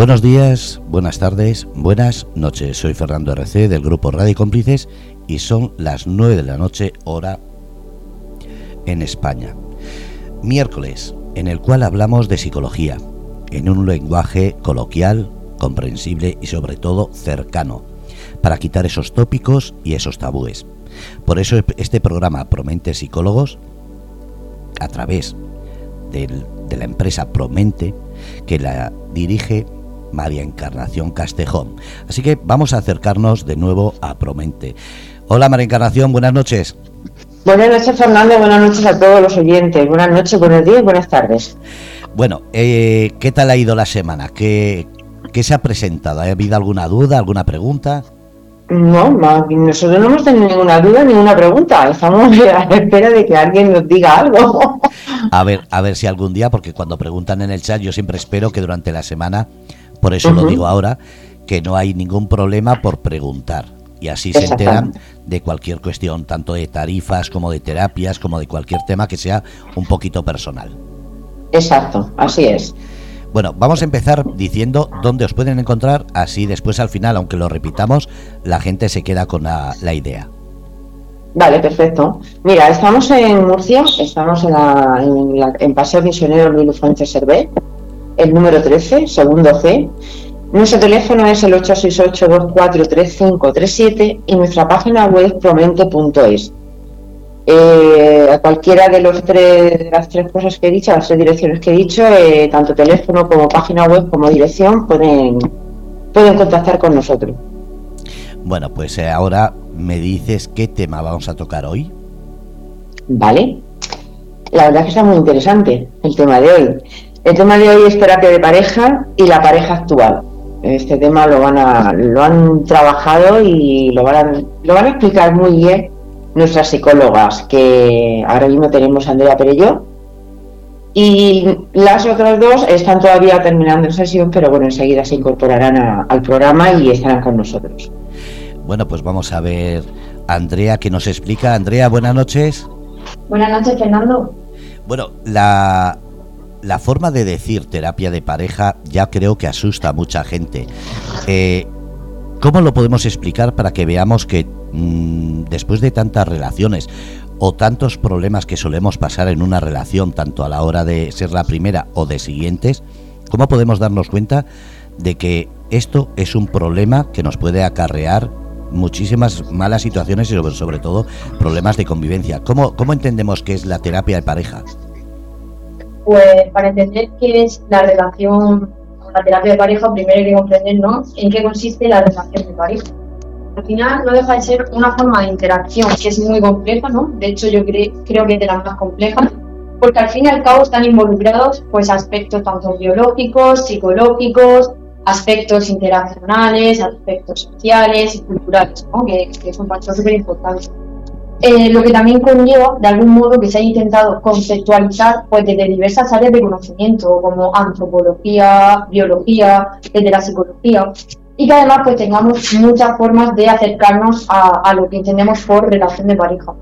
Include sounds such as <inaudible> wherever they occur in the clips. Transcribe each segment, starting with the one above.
Buenos días, buenas tardes, buenas noches. Soy Fernando RC del grupo Radio Cómplices y son las 9 de la noche hora en España. Miércoles, en el cual hablamos de psicología, en un lenguaje coloquial, comprensible y sobre todo cercano, para quitar esos tópicos y esos tabúes. Por eso este programa Promente Psicólogos, a través de la empresa Promente, que la dirige María Encarnación Castejón. Así que vamos a acercarnos de nuevo a Promente. Hola María Encarnación, buenas noches. Buenas noches Fernando, buenas noches a todos los oyentes. Buenas noches, buenos días, buenas tardes. Bueno, eh, ¿qué tal ha ido la semana? ¿Qué, ¿Qué se ha presentado? ¿Ha habido alguna duda, alguna pregunta? No, nosotros no hemos tenido ninguna duda, ninguna pregunta. Estamos <laughs> a la espera de que alguien nos diga algo. A ver, a ver si algún día, porque cuando preguntan en el chat, yo siempre espero que durante la semana por eso lo digo ahora, que no hay ningún problema por preguntar. Y así se enteran de cualquier cuestión, tanto de tarifas como de terapias, como de cualquier tema que sea un poquito personal. Exacto, así es. Bueno, vamos a empezar diciendo dónde os pueden encontrar, así después al final, aunque lo repitamos, la gente se queda con la, idea. Vale, perfecto. Mira, estamos en Murcia, estamos en, la, en, Paseo Misionero Luis Fuentes Servet, el número 13, segundo C. Nuestro teléfono es el 868-243537 y nuestra página web promente.es. Eh, a cualquiera de, los tres, de las tres cosas que he dicho, las tres direcciones que he dicho, eh, tanto teléfono como página web como dirección, pueden, pueden contactar con nosotros. Bueno, pues eh, ahora me dices qué tema vamos a tocar hoy. Vale. La verdad es que está muy interesante el tema de hoy. El tema de hoy es terapia de pareja y la pareja actual. Este tema lo van a, lo han trabajado y lo van a, lo van a explicar muy bien nuestras psicólogas, que ahora mismo tenemos a Andrea Perello. Y las otras dos están todavía terminando la sesión, pero bueno, enseguida se incorporarán al programa y estarán con nosotros. Bueno, pues vamos a ver Andrea que nos explica. Andrea, buenas noches. Buenas noches, Fernando. Bueno, la, la forma de decir terapia de pareja ya creo que asusta a mucha gente. Eh, ¿Cómo lo podemos explicar para que veamos que mm, después de tantas relaciones o tantos problemas que solemos pasar en una relación, tanto a la hora de ser la primera o de siguientes, cómo podemos darnos cuenta de que esto es un problema que nos puede acarrear muchísimas malas situaciones y sobre, todo problemas de convivencia? ¿Cómo, ¿Cómo entendemos que es la terapia de pareja? Pues para entender qué es la relación la terapia de pareja, primero hay que comprender ¿no? en qué consiste la relación de pareja. Al final no deja de ser una forma de interacción que es muy compleja, ¿no? De hecho yo creo que es de las más complejas, porque al fin y al cabo están involucrados pues aspectos tanto biológicos, psicológicos, aspectos interaccionales, aspectos sociales y culturales, ¿no? que, que son factores súper importantes. Eh, lo que también conlleva, de algún modo, que se haya intentado conceptualizar pues, desde diversas áreas de conocimiento, como antropología, biología, desde la psicología, y que además pues, tengamos muchas formas de acercarnos a, lo que entendemos por relación de pareja.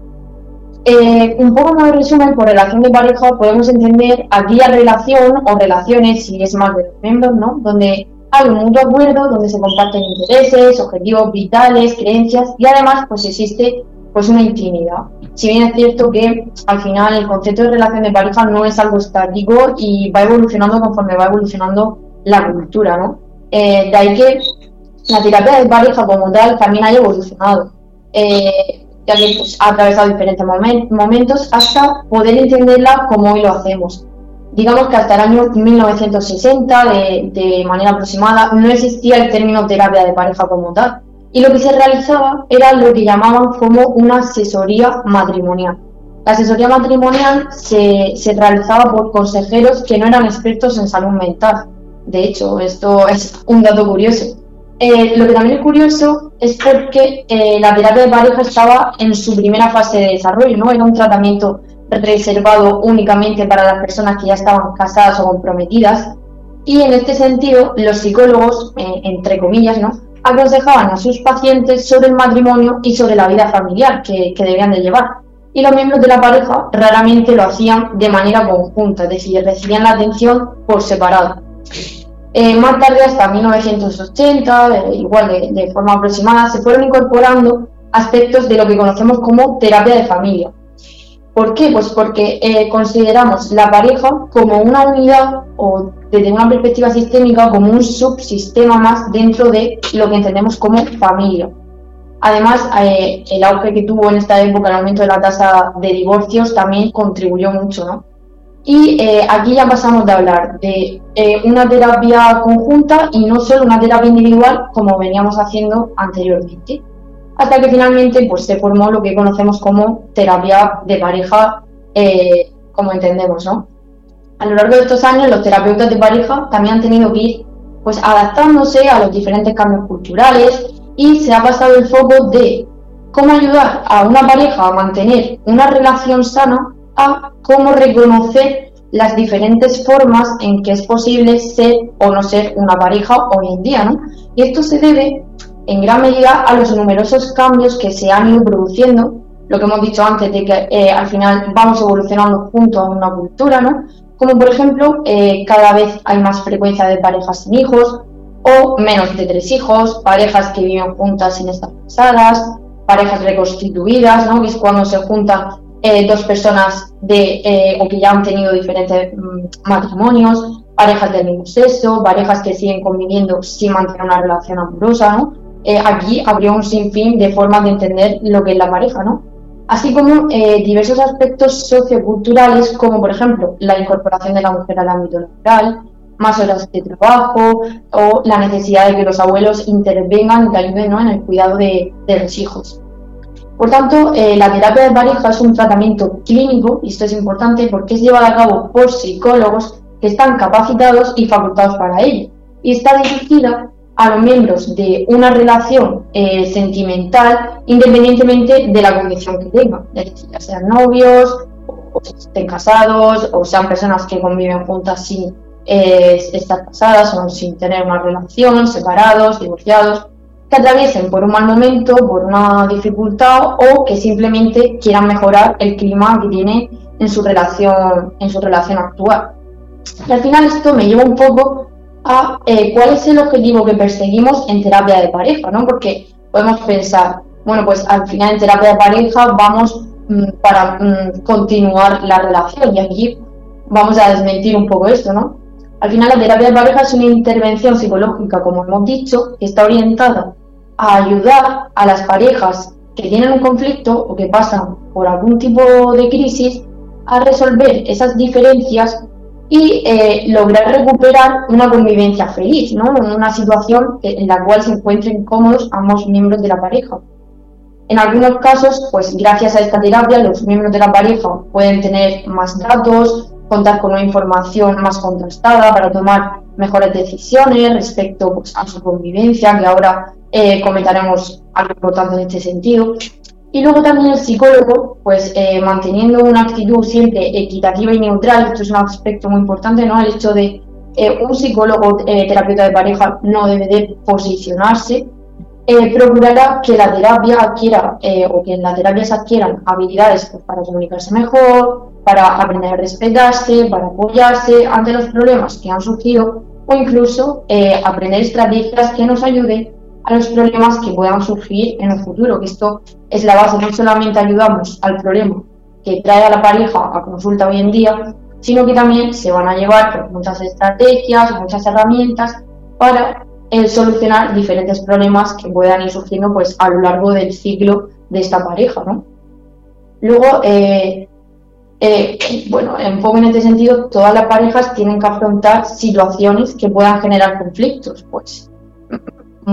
Eh, un poco más de resumen, por relación de pareja podemos entender aquella relación o relaciones, si es más de los miembros, ¿no? donde hay un mutuo acuerdo, donde se comparten intereses, objetivos vitales, creencias y además pues existe pues una intimidad. Si bien es cierto que al final el concepto de relación de pareja no es algo estático y va evolucionando conforme va evolucionando la cultura, ¿no? Eh, de ahí que la terapia de pareja como tal también haya evolucionado, eh, ya que pues, ha atravesado diferentes momentos hasta poder entenderla como hoy lo hacemos. Digamos que hasta el año 1960, de, de manera aproximada, no existía el término terapia de pareja como tal y lo que se realizaba era lo que llamaban como una asesoría matrimonial. La asesoría matrimonial se, se realizaba por consejeros que no eran expertos en salud mental. De hecho, esto es un dato curioso. Eh, lo que también es curioso es porque eh, la terapia de pareja estaba en su primera fase de desarrollo, ¿no? Era un tratamiento reservado únicamente para las personas que ya estaban casadas o comprometidas. Y en este sentido, los psicólogos, eh, entre comillas, ¿no? Aconsejaban a sus pacientes sobre el matrimonio y sobre la vida familiar que, debían de llevar. Y los miembros de la pareja raramente lo hacían de manera conjunta, es decir, recibían la atención por separado. Eh, más tarde, hasta 1980, eh, igual de, forma aproximada, se fueron incorporando aspectos de lo que conocemos como terapia de familia. ¿Por qué? Pues porque eh, consideramos la pareja como una unidad o desde una perspectiva sistémica como un subsistema más dentro de lo que entendemos como familia. Además, el auge que tuvo en esta época el aumento de la tasa de divorcios también contribuyó mucho, ¿no? Y eh, aquí ya pasamos de hablar de eh, una terapia conjunta y no solo una terapia individual como veníamos haciendo anteriormente. Hasta que finalmente pues, se formó lo que conocemos como terapia de pareja, eh, como entendemos. ¿no? A lo largo de estos años los terapeutas de pareja también han tenido que ir pues, adaptándose a los diferentes cambios culturales y se ha pasado el foco de cómo ayudar a una pareja a mantener una relación sana a cómo reconocer las diferentes formas en que es posible ser o no ser una pareja hoy en día, ¿no? Y esto se debe en gran medida a los numerosos cambios que se han ido produciendo, lo que hemos dicho antes de que eh, al final vamos evolucionando junto a una cultura, ¿no? Como por ejemplo, eh, cada vez hay más frecuencia de parejas sin hijos o menos de tres hijos, parejas que viven juntas sin estar casadas, parejas reconstituidas, ¿no? Que es cuando se juntan eh, dos personas de, eh, o que ya han tenido diferentes mm, matrimonios, parejas del mismo sexo, parejas que siguen conviviendo sin mantener una relación amorosa, ¿no? Eh, aquí habría un sinfín de formas de entender lo que es la pareja, ¿no? Así como diversos aspectos socioculturales, como por ejemplo la incorporación de la mujer al ámbito laboral, más horas de trabajo o la necesidad de que los abuelos intervengan y ayuden en el cuidado de los hijos. Por tanto, eh, la terapia de pareja es un tratamiento clínico, y esto es importante porque es llevado a cabo por psicólogos que están capacitados y facultados para ello, y está dirigida a los miembros de una relación eh, sentimental independientemente de la condición que tengan, ya sean novios, o estén casados, o sean personas que conviven juntas sin eh, estar casadas o sin tener una relación, separados, divorciados que atraviesen por un mal momento, por una dificultad o que simplemente quieran mejorar el clima que tiene en su relación, en su relación actual. Y al final esto me lleva un poco a eh, cuál es el objetivo que perseguimos en terapia de pareja, ¿no? Porque podemos pensar, bueno, pues al final en terapia de pareja vamos mm, para mm, continuar la relación y aquí vamos a desmentir un poco esto, ¿no? Al final la terapia de pareja es una intervención psicológica, como hemos dicho, que está orientada a ayudar a las parejas que tienen un conflicto o que pasan por algún tipo de crisis a resolver esas diferencias y eh, lograr recuperar una convivencia feliz, ¿no? una situación en la cual se encuentren cómodos ambos miembros de la pareja. En algunos casos, pues gracias a esta terapia, los miembros de la pareja pueden tener más datos, contar con una información más contrastada para tomar mejores decisiones respecto pues, a su convivencia, que ahora eh, comentaremos algo importante en este sentido. Y luego también el psicólogo, pues eh, manteniendo una actitud siempre equitativa y neutral, esto es un aspecto muy importante, ¿no? El hecho de eh, un psicólogo terapeuta de pareja no debe de posicionarse, procurará que la terapia adquiera o que en la terapia se adquieran habilidades pues, para comunicarse mejor, para aprender a respetarse, para apoyarse ante los problemas que han surgido o incluso aprender estrategias que nos ayuden a los problemas que puedan surgir en el futuro, que esto es la base, no solamente ayudamos al problema que trae a la pareja a consulta hoy en día, sino que también se van a llevar muchas estrategias, muchas herramientas para eh, solucionar diferentes problemas que puedan ir surgiendo pues, a lo largo del ciclo de esta pareja. ¿no? Luego, eh, eh, bueno, un poco en este sentido, todas las parejas tienen que afrontar situaciones que puedan generar conflictos, pues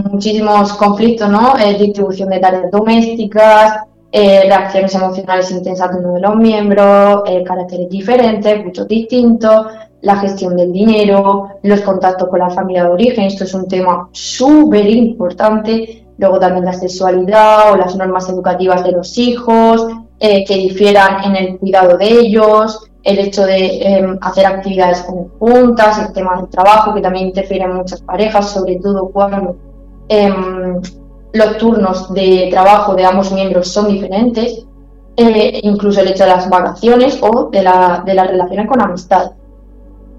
muchísimos conflictos, ¿no? Eh, distribución de tareas domésticas, eh, reacciones emocionales intensas de uno de los miembros, eh, caracteres diferentes, muchos distintos, la gestión del dinero, los contactos con la familia de origen, esto es un tema súper importante, luego también la sexualidad o las normas educativas de los hijos, que difieran en el cuidado de ellos, el hecho de em, hacer actividades conjuntas, el tema del trabajo, que también interfiere en muchas parejas, sobre todo cuando Em, los turnos de trabajo de ambos miembros son diferentes, eh, incluso el hecho de las vacaciones o de, la, de las relaciones con amistad.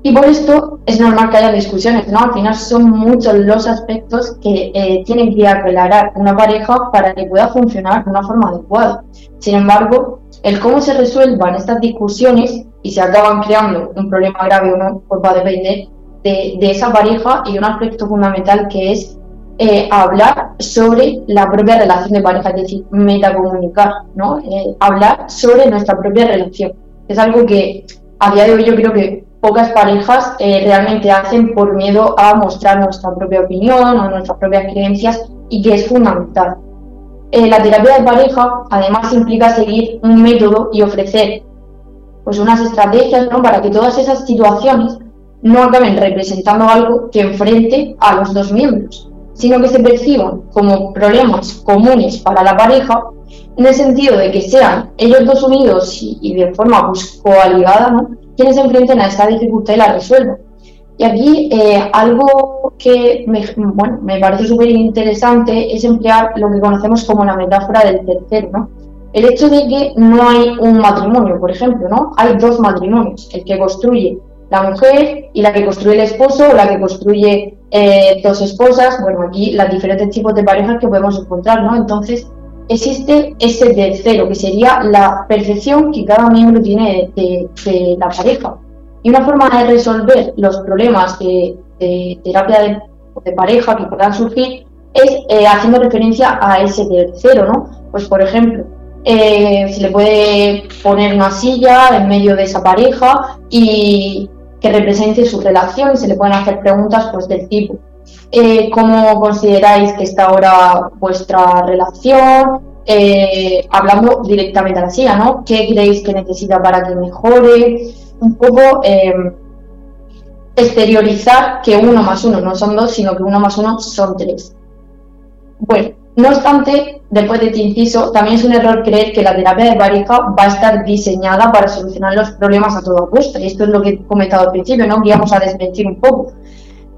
Y por esto es normal que haya discusiones, ¿no? Al final son muchos los aspectos que eh, tienen que aclarar una pareja para que pueda funcionar de una forma adecuada. Sin embargo, el cómo se resuelvan estas discusiones y se acaban creando un problema grave o no, pues va a depender de, esa pareja y un aspecto fundamental que es eh, hablar sobre la propia relación de pareja, es decir, metacomunicar, ¿no? Eh, hablar sobre nuestra propia relación. Es algo que a día de hoy yo creo que pocas parejas eh, realmente hacen por miedo a mostrar nuestra propia opinión o nuestras propias creencias y que es fundamental. La terapia de pareja además implica seguir un método y ofrecer pues unas estrategias para que todas esas situaciones no acaben representando algo que enfrente a los dos miembros, sino que se perciban como problemas comunes para la pareja en el sentido de que sean ellos dos unidos y, de forma pues, coaligada, ¿no? quienes se enfrenten a esta dificultad y la resuelvan. Y aquí eh, algo que me, bueno, me parece súper interesante es emplear lo que conocemos como la metáfora del tercero, ¿no? El hecho de que no hay un matrimonio, por ejemplo, ¿no? Hay dos matrimonios, el que construye la mujer y la que construye el esposo o la que construye eh, dos esposas, bueno, aquí las diferentes tipos de parejas que podemos encontrar, ¿no? Entonces, existe ese tercero, que sería la percepción que cada miembro tiene de, la pareja. Y una forma de resolver los problemas de, terapia de, pareja que puedan surgir es eh, haciendo referencia a ese tercero, ¿no? Pues por ejemplo, eh, se le puede poner una silla en medio de esa pareja y que represente su relación y se le pueden hacer preguntas pues del tipo eh, cómo consideráis que está ahora vuestra relación, eh, hablando directamente a la silla, ¿no? ¿Qué creéis que necesita para que mejore? Un poco em, exteriorizar que uno más uno no son dos, sino que uno más uno son tres. Bueno, no obstante, después de este inciso, también es un error creer que la terapia de pareja va a estar diseñada para solucionar los problemas a toda costa. Y esto es lo que he comentado al principio, ¿no? Que vamos a desmentir un poco.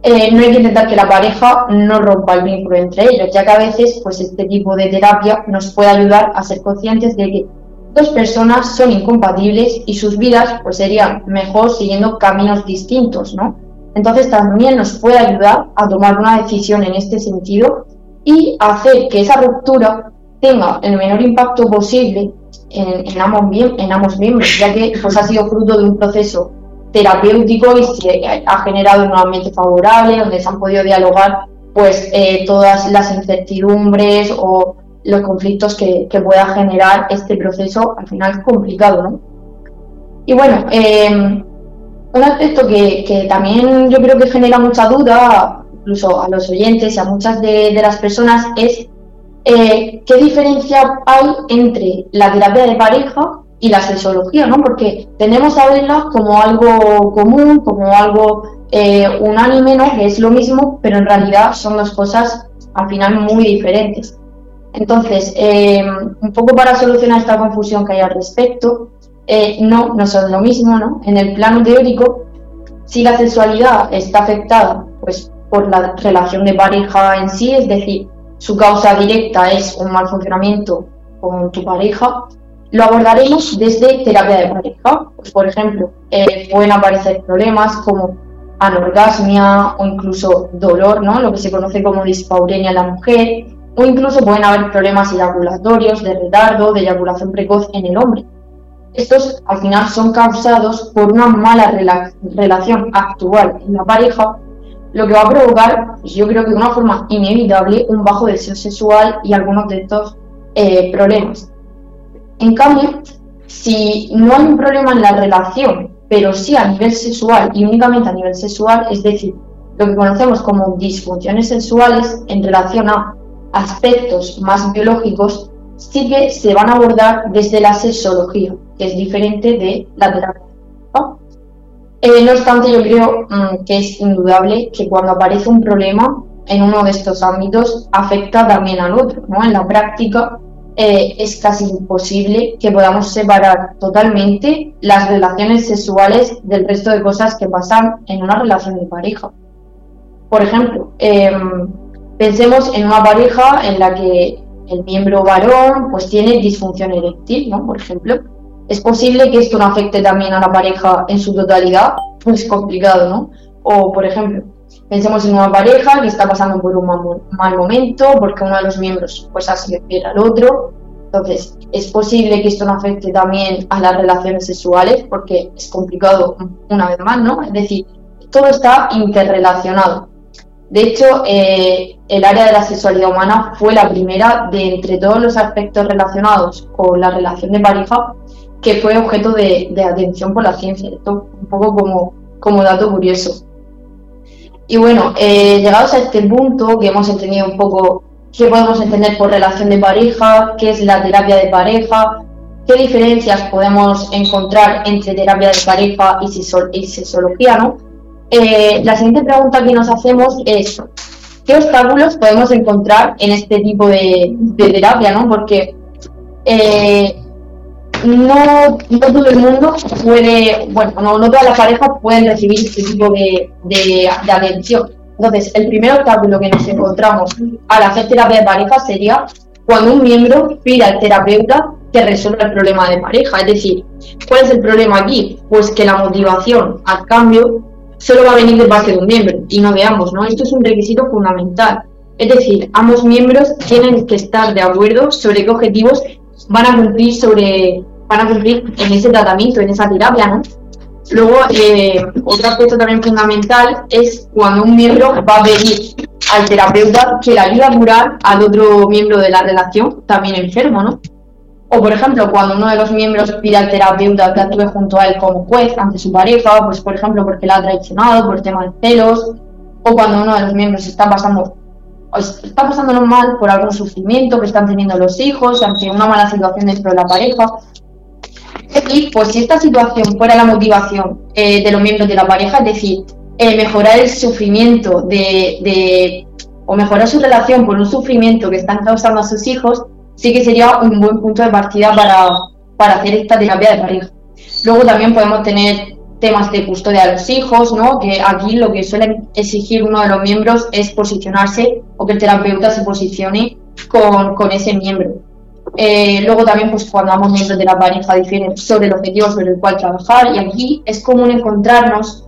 Eh, no hay que intentar que la pareja no rompa el vínculo entre ellos, ya que a veces pues este tipo de terapia nos puede ayudar a ser conscientes de que dos personas son incompatibles y sus vidas pues serían mejor siguiendo caminos distintos, ¿no? Entonces también nos puede ayudar a tomar una decisión en este sentido y hacer que esa ruptura tenga el menor impacto posible en, ambos, miembros, ya que pues, ha sido fruto de un proceso terapéutico y se ha generado un ambiente favorable donde se han podido dialogar pues eh, todas las incertidumbres o los conflictos que, pueda generar este proceso al final complicado, ¿no? Y bueno, eh, un aspecto que, también yo creo que genera mucha duda, incluso a los oyentes y a muchas de, las personas, es eh, qué diferencia hay entre la terapia de pareja y la sexología, ¿no? Porque tenemos a verlas como algo común, como algo eh, unánime, ¿no? Que es lo mismo, pero en realidad son dos cosas al final muy diferentes. Entonces, eh, un poco para solucionar esta confusión que hay al respecto, eh, no, no son lo mismo, ¿no? En el plano teórico, si la sexualidad está afectada, pues por la relación de pareja en sí, es decir, su causa directa es un mal funcionamiento con tu pareja, lo abordaremos desde terapia de pareja. Pues, por ejemplo, eh, pueden aparecer problemas como anorgasmia o incluso dolor, ¿no? lo que se conoce como dispaurenia en la mujer, o incluso pueden haber problemas eyaculatorios, de retardo, de eyaculación precoz en el hombre. Estos al final son causados por una mala relación actual en la pareja, lo que va a provocar, yo creo que de una forma inevitable, un bajo deseo sexual y algunos de estos eh, problemas. En cambio, si no hay un problema en la relación, pero sí a nivel sexual y únicamente a nivel sexual, es decir, lo que conocemos como disfunciones sexuales en relación a aspectos más biológicos, sí que se van a abordar desde la sexología, que es diferente de la terapia. Eh, no obstante, yo creo mm, que es indudable que cuando aparece un problema en uno de estos ámbitos afecta también al otro. ¿no? En la práctica, eh, es casi imposible que podamos separar totalmente las relaciones sexuales del resto de cosas que pasan en una relación de pareja. Por ejemplo, em, pensemos en una pareja en la que el miembro varón pues tiene disfunción eréctil, ¿no? Por ejemplo, es posible que esto no afecte también a la pareja en su totalidad. pues complicado, ¿no? O, por ejemplo, pensemos en una pareja que está pasando por un mal momento porque uno de los miembros pues ha sido fiel al otro. Entonces, es posible que esto no afecte también a las relaciones sexuales porque es complicado una vez más, ¿no? Es decir, todo está interrelacionado. De hecho, eh, el área de la sexualidad humana fue la primera de entre todos los aspectos relacionados con la relación de pareja que fue objeto de, atención por la ciencia. Esto un poco como, como dato curioso. Y bueno, eh, llegados a este punto, que hemos entendido un poco qué podemos entender por relación de pareja, qué es la terapia de pareja, qué diferencias podemos encontrar entre terapia de pareja y, sexología, ¿no? Eh, la siguiente pregunta que nos hacemos es, ¿qué obstáculos podemos encontrar en este tipo de, terapia, ¿no? Porque eh, no, todo el mundo puede, bueno, no, todas las parejas pueden recibir este tipo de, de, atención. Entonces, el primer obstáculo que nos encontramos al hacer terapia de pareja sería cuando un miembro pide al terapeuta que resuelva el problema de pareja. Es decir, ¿cuál es el problema aquí? Pues que la motivación al cambio solo va a venir de parte de un miembro y no de ambos, ¿no? Esto es un requisito fundamental. Es decir, ambos miembros tienen que estar de acuerdo sobre qué objetivos van a cumplir sobre van a cumplir en ese tratamiento, en esa terapia, ¿no? Luego, eh, otro aspecto también fundamental es cuando un miembro va a pedir al terapeuta que le ayude a curar al otro miembro de la relación, también enfermo, ¿no? O, por ejemplo, cuando uno de los miembros pide al terapeuta que actúe junto a él como juez ante su pareja, pues, por ejemplo, porque la ha traicionado por tema de celos, o cuando uno de los miembros está pasando está pasándolo mal por algún sufrimiento que están teniendo los hijos, ante una mala situación dentro de la pareja. Y pues si esta situación fuera la motivación eh, de los miembros de la pareja, es decir, eh, mejorar el sufrimiento de, o mejorar su relación por un sufrimiento que están causando a sus hijos, sí que sería un buen punto de partida para, para hacer esta terapia de pareja. Luego también podemos tener temas de custodia de los hijos, ¿no? que aquí lo que suele exigir uno de los miembros es posicionarse o que el terapeuta se posicione con, con ese miembro. Eh, luego también, pues cuando ambos miembros de la pareja difieren sobre el objetivo sobre el cual trabajar, y aquí es común encontrarnos,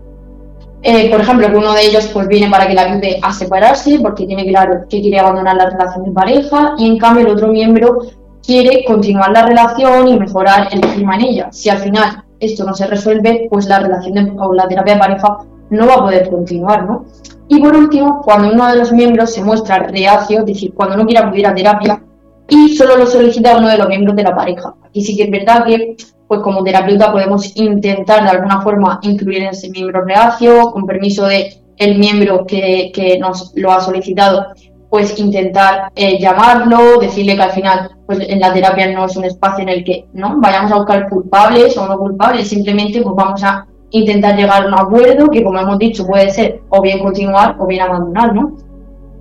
eh, por ejemplo, que uno de ellos pues viene para que la ayude a separarse, porque tiene claro que quiere abandonar la relación de pareja, y en cambio el otro miembro quiere continuar la relación y mejorar el clima en ella. Si al final esto no se resuelve, pues la relación de, o la terapia de pareja no va a poder continuar, ¿no? Y por último, cuando uno de los miembros se muestra reacio, es decir, cuando no quiere acudir a terapia y solo lo solicita uno de los miembros de la pareja. Y sí que es verdad que, pues como terapeuta podemos intentar de alguna forma incluir ese miembro reacio, con permiso de el miembro que, que nos lo ha solicitado, pues intentar eh, llamarlo, decirle que al final pues en la terapia no es un espacio en el que no vayamos a buscar culpables o no culpables, simplemente pues vamos a intentar llegar a un acuerdo que como hemos dicho puede ser o bien continuar o bien abandonar, ¿no?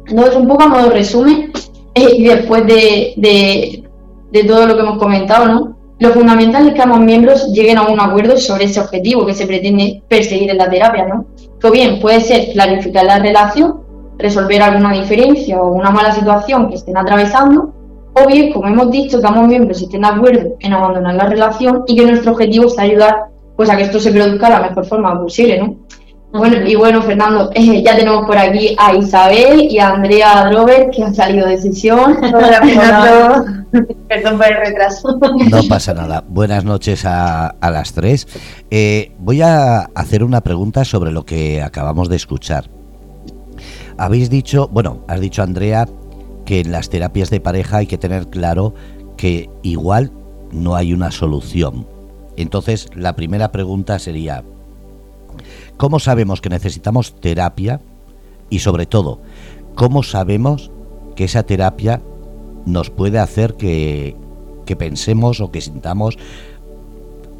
Entonces un poco a modo resumen eh, y después de, de, de todo lo que hemos comentado, ¿no? Lo fundamental es que ambos miembros lleguen a un acuerdo sobre ese objetivo que se pretende perseguir en la terapia, ¿no? Que bien puede ser clarificar la relación resolver alguna diferencia o una mala situación que estén atravesando, o bien, como hemos dicho, que ambos miembros estén de acuerdo en abandonar la relación y que nuestro objetivo es ayudar pues, a que esto se produzca de la mejor forma posible, ¿no? Bueno, y bueno, Fernando, eh, <laughs> ya tenemos por aquí a Isabel y a Andrea Robert que han salido de sesión. <laughs> Perdón por el retraso. No pasa nada. Buenas noches a, a las tres. Eh, voy a hacer una pregunta sobre lo que acabamos de escuchar. Habéis dicho, bueno, has dicho Andrea que en las terapias de pareja hay que tener claro que igual no hay una solución. Entonces, la primera pregunta sería, ¿cómo sabemos que necesitamos terapia? Y sobre todo, ¿cómo sabemos que esa terapia nos puede hacer que, pensemos o que sintamos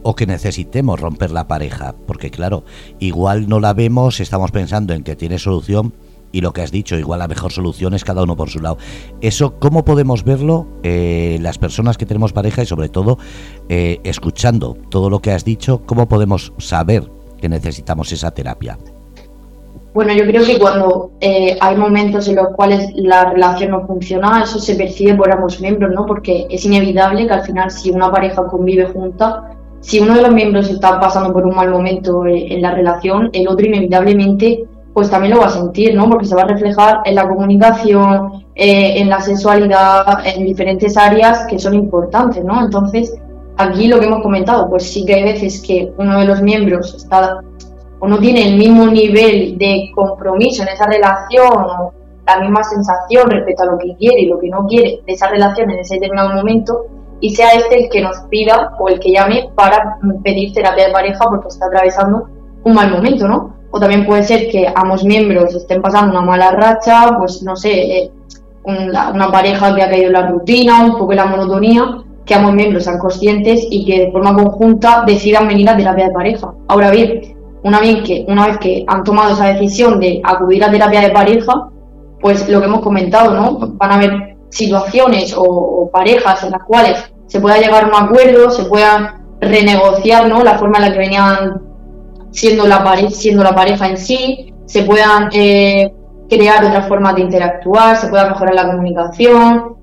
o que necesitemos romper la pareja? Porque claro, igual no la vemos, estamos pensando en que tiene solución, y lo que has dicho, igual la mejor solución es cada uno por su lado. Eso, ¿cómo podemos verlo eh, las personas que tenemos pareja y sobre todo eh, escuchando todo lo que has dicho, cómo podemos saber que necesitamos esa terapia? Bueno, yo creo que cuando eh, hay momentos en los cuales la relación no funciona, eso se percibe por ambos miembros, ¿no? Porque es inevitable que al final si una pareja convive junta, si uno de los miembros está pasando por un mal momento eh, en la relación, el otro inevitablemente pues también lo va a sentir, ¿no? Porque se va a reflejar en la comunicación, eh, en la sexualidad, en diferentes áreas que son importantes, ¿no? Entonces, aquí lo que hemos comentado, pues sí que hay veces que uno de los miembros está o no tiene el mismo nivel de compromiso en esa relación o la misma sensación respecto a lo que quiere y lo que no quiere de esa relación en ese determinado momento y sea este el que nos pida o el que llame para pedir terapia de pareja porque está atravesando un mal momento, ¿no? O también puede ser que ambos miembros estén pasando una mala racha, pues no sé, eh, una, pareja que ha caído en la rutina, un poco en la monotonía, que ambos miembros sean conscientes y que de forma conjunta decidan venir a terapia de pareja. Ahora bien, una vez que, una vez que han tomado esa decisión de acudir a terapia de pareja, pues lo que hemos comentado, ¿no? Van a haber situaciones o, parejas en las cuales se pueda llegar a un acuerdo, se pueda renegociar, ¿no? La forma en la que venían siendo la, siendo la pareja en sí, se puedan eh, crear otras formas de interactuar, se pueda mejorar la comunicación,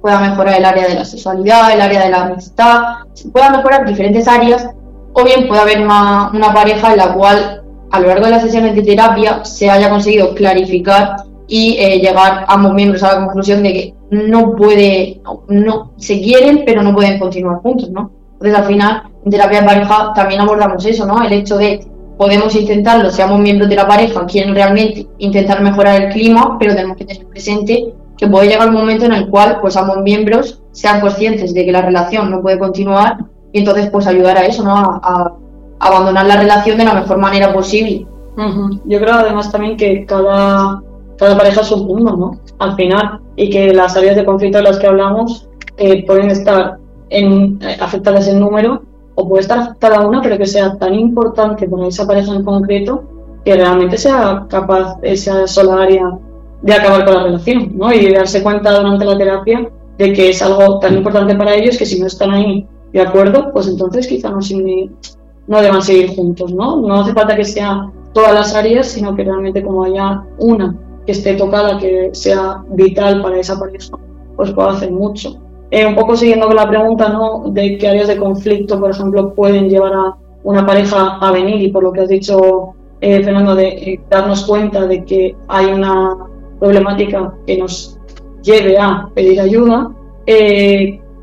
pueda mejorar el área de la sexualidad, el área de la amistad, se puedan mejorar diferentes áreas, o bien puede haber una, una pareja en la cual a lo largo de las sesiones de terapia se haya conseguido clarificar y eh, llegar ambos miembros a la conclusión de que no puede, no, se quieren, pero no pueden continuar juntos, ¿no? Entonces, al final, en terapia de pareja también abordamos eso, ¿no? El hecho de podemos intentarlo, seamos miembros de la pareja, quieren realmente intentar mejorar el clima, pero tenemos que tener presente que puede llegar un momento en el cual, pues, ambos miembros sean conscientes de que la relación no puede continuar y entonces, pues, ayudar a eso, ¿no? A, abandonar la relación de la mejor manera posible. Yo creo además también que cada cada pareja es un mundo, ¿no? Al final, y que las áreas de conflicto de las que hablamos eh, pueden estar en, eh, afectadas en número o puede estar afectada una, pero que sea tan importante para esa pareja en concreto que realmente sea capaz esa sola área de acabar con la relación, ¿no? Y de darse cuenta durante la terapia de que es algo tan importante para ellos que si no están ahí de acuerdo, pues entonces quizá no, no deban seguir juntos, ¿no? No hace falta que sea todas las áreas, sino que realmente como haya una que esté tocada, que sea vital para esa pareja, pues puede hacer mucho. Eh, un poco siguiendo con la pregunta, ¿no? De qué áreas de conflicto, por ejemplo, pueden llevar a una pareja a venir y por lo que has dicho, eh, Fernando, de eh, darnos cuenta de que hay una problemática que nos lleve a pedir ayuda.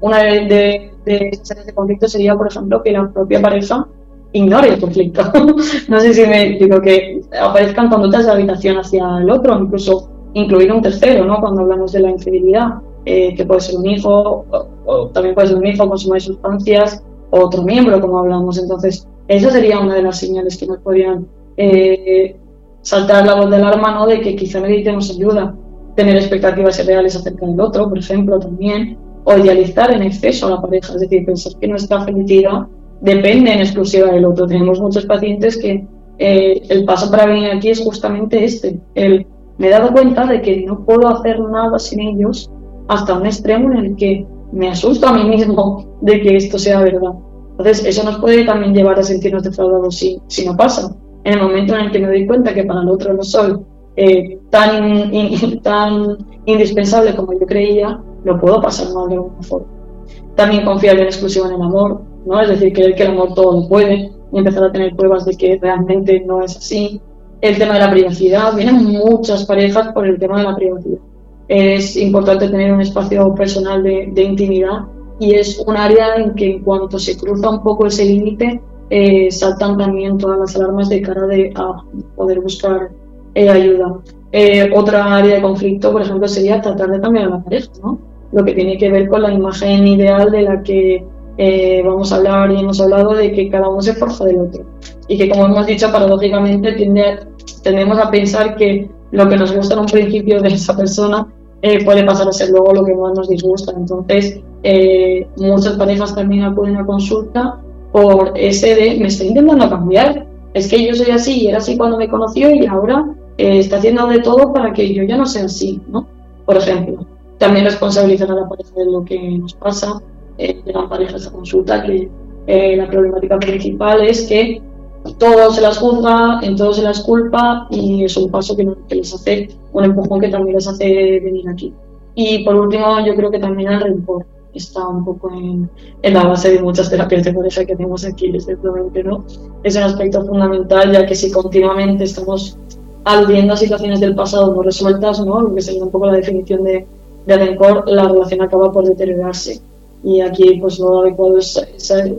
una de, de, esas áreas de conflicto sería, por ejemplo, que la propia pareja ignore el conflicto. <laughs> no sé si me digo que aparezcan conductas de habitación hacia el otro, incluso incluir un tercero, ¿no? Cuando hablamos de la infidelidad, eh, que puede ser un hijo, o, también puede ser un hijo consumir sustancias, o otro miembro, como hablamos. Entonces, esa sería una de las señales que nos podrían eh, saltar la voz del alarma, ¿no? De que quizá necesitemos ayuda, tener expectativas irreales acerca del otro, por ejemplo, también, o idealizar en exceso a la pareja, es decir, pensar que nuestra felicidad depende en exclusiva del otro. Tenemos muchos pacientes que eh, el paso para venir aquí es justamente este. El, me he dado cuenta de que no puedo hacer nada sin ellos hasta un extremo en el que me asusto a mí mismo de que esto sea verdad. Entonces, eso nos puede también llevar a sentirnos defraudados si, si no pasa. En el momento en el que me doy cuenta que para el otro no soy eh, tan, <laughs> tan indispensable como yo creía, lo puedo pasar mal de alguna forma. También confiar en exclusivo en el amor, ¿no? Es decir, creer que el amor todo lo puede y empezar a tener pruebas de que realmente no es así. El tema de la privacidad, vienen muchas parejas por el tema de la privacidad. Es importante tener un espacio personal de, intimidad y es un área en que en cuanto se cruza un poco ese límite, eh, saltan también todas las alarmas de cara de a poder buscar eh, ayuda. Eh, otra área de conflicto, por ejemplo, sería tratar de cambiar a la pareja, ¿no? Lo que tiene que ver con la imagen ideal de la que eh, vamos a hablar y hemos hablado de que cada uno se forja del otro. Y que, como hemos dicho, paradójicamente tiende, tendemos a pensar que lo que nos gusta en un principio de esa persona eh, puede pasar a ser luego lo que más nos disgusta. Entonces, eh, muchas parejas también acuden a consulta por ese de me está intentando cambiar. Es que yo soy así y era así cuando me conoció y ahora está haciendo de todo para que yo ya no sea así, ¿no? Por ejemplo. También responsabilizar a la pareja de lo que nos pasa eh, de la pareja esa consulta que eh, la problemática principal es que todo se las juzga, en todo se las culpa y es un paso que, les hace un empujón que también les hace venir aquí. Y por último, yo creo que también el rencor. está un poco en, en, la base de muchas terapias de pareja que tenemos aquí, ciertamente, ¿no? Es un aspecto fundamental, ya que si continuamente estamos aludiendo a situaciones del pasado no resueltas, ¿no? Lo que sería un poco la definición de, de rencor, la relación acaba por deteriorarse. Y aquí, pues lo adecuado es,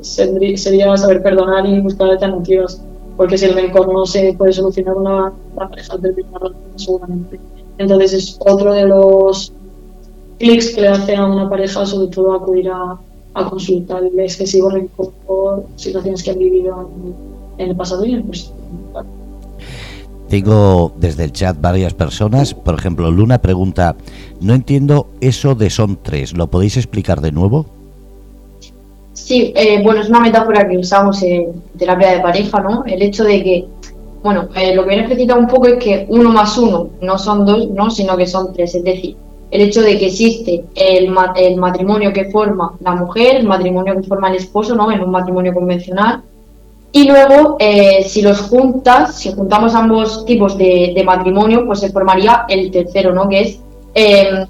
sería saber perdonar y buscar alternativas, porque si el rencor no se puede solucionar, una, la pareja termina seguramente. Entonces es otro de los clics que le hace a una pareja, sobre todo acudir a, a consultar el excesivo rencor por situaciones que han vivido en, el pasado y en el presente. Tengo desde el chat varias personas. Por ejemplo, Luna pregunta, no entiendo eso de son tres. ¿Lo podéis explicar de nuevo? Sí, eh, bueno, es una metáfora que usamos en terapia de pareja, ¿no? El hecho de que bueno, eh, lo que viene explicitado un poco es que uno más uno no son dos, ¿no? sino que son tres. Es decir, el hecho de que existe el, el matrimonio que forma la mujer, el matrimonio que forma el esposo, ¿no? En un matrimonio convencional. Y luego, eh, si los juntas, si juntamos ambos tipos de, matrimonio, pues se formaría el tercero, ¿no? Que es em,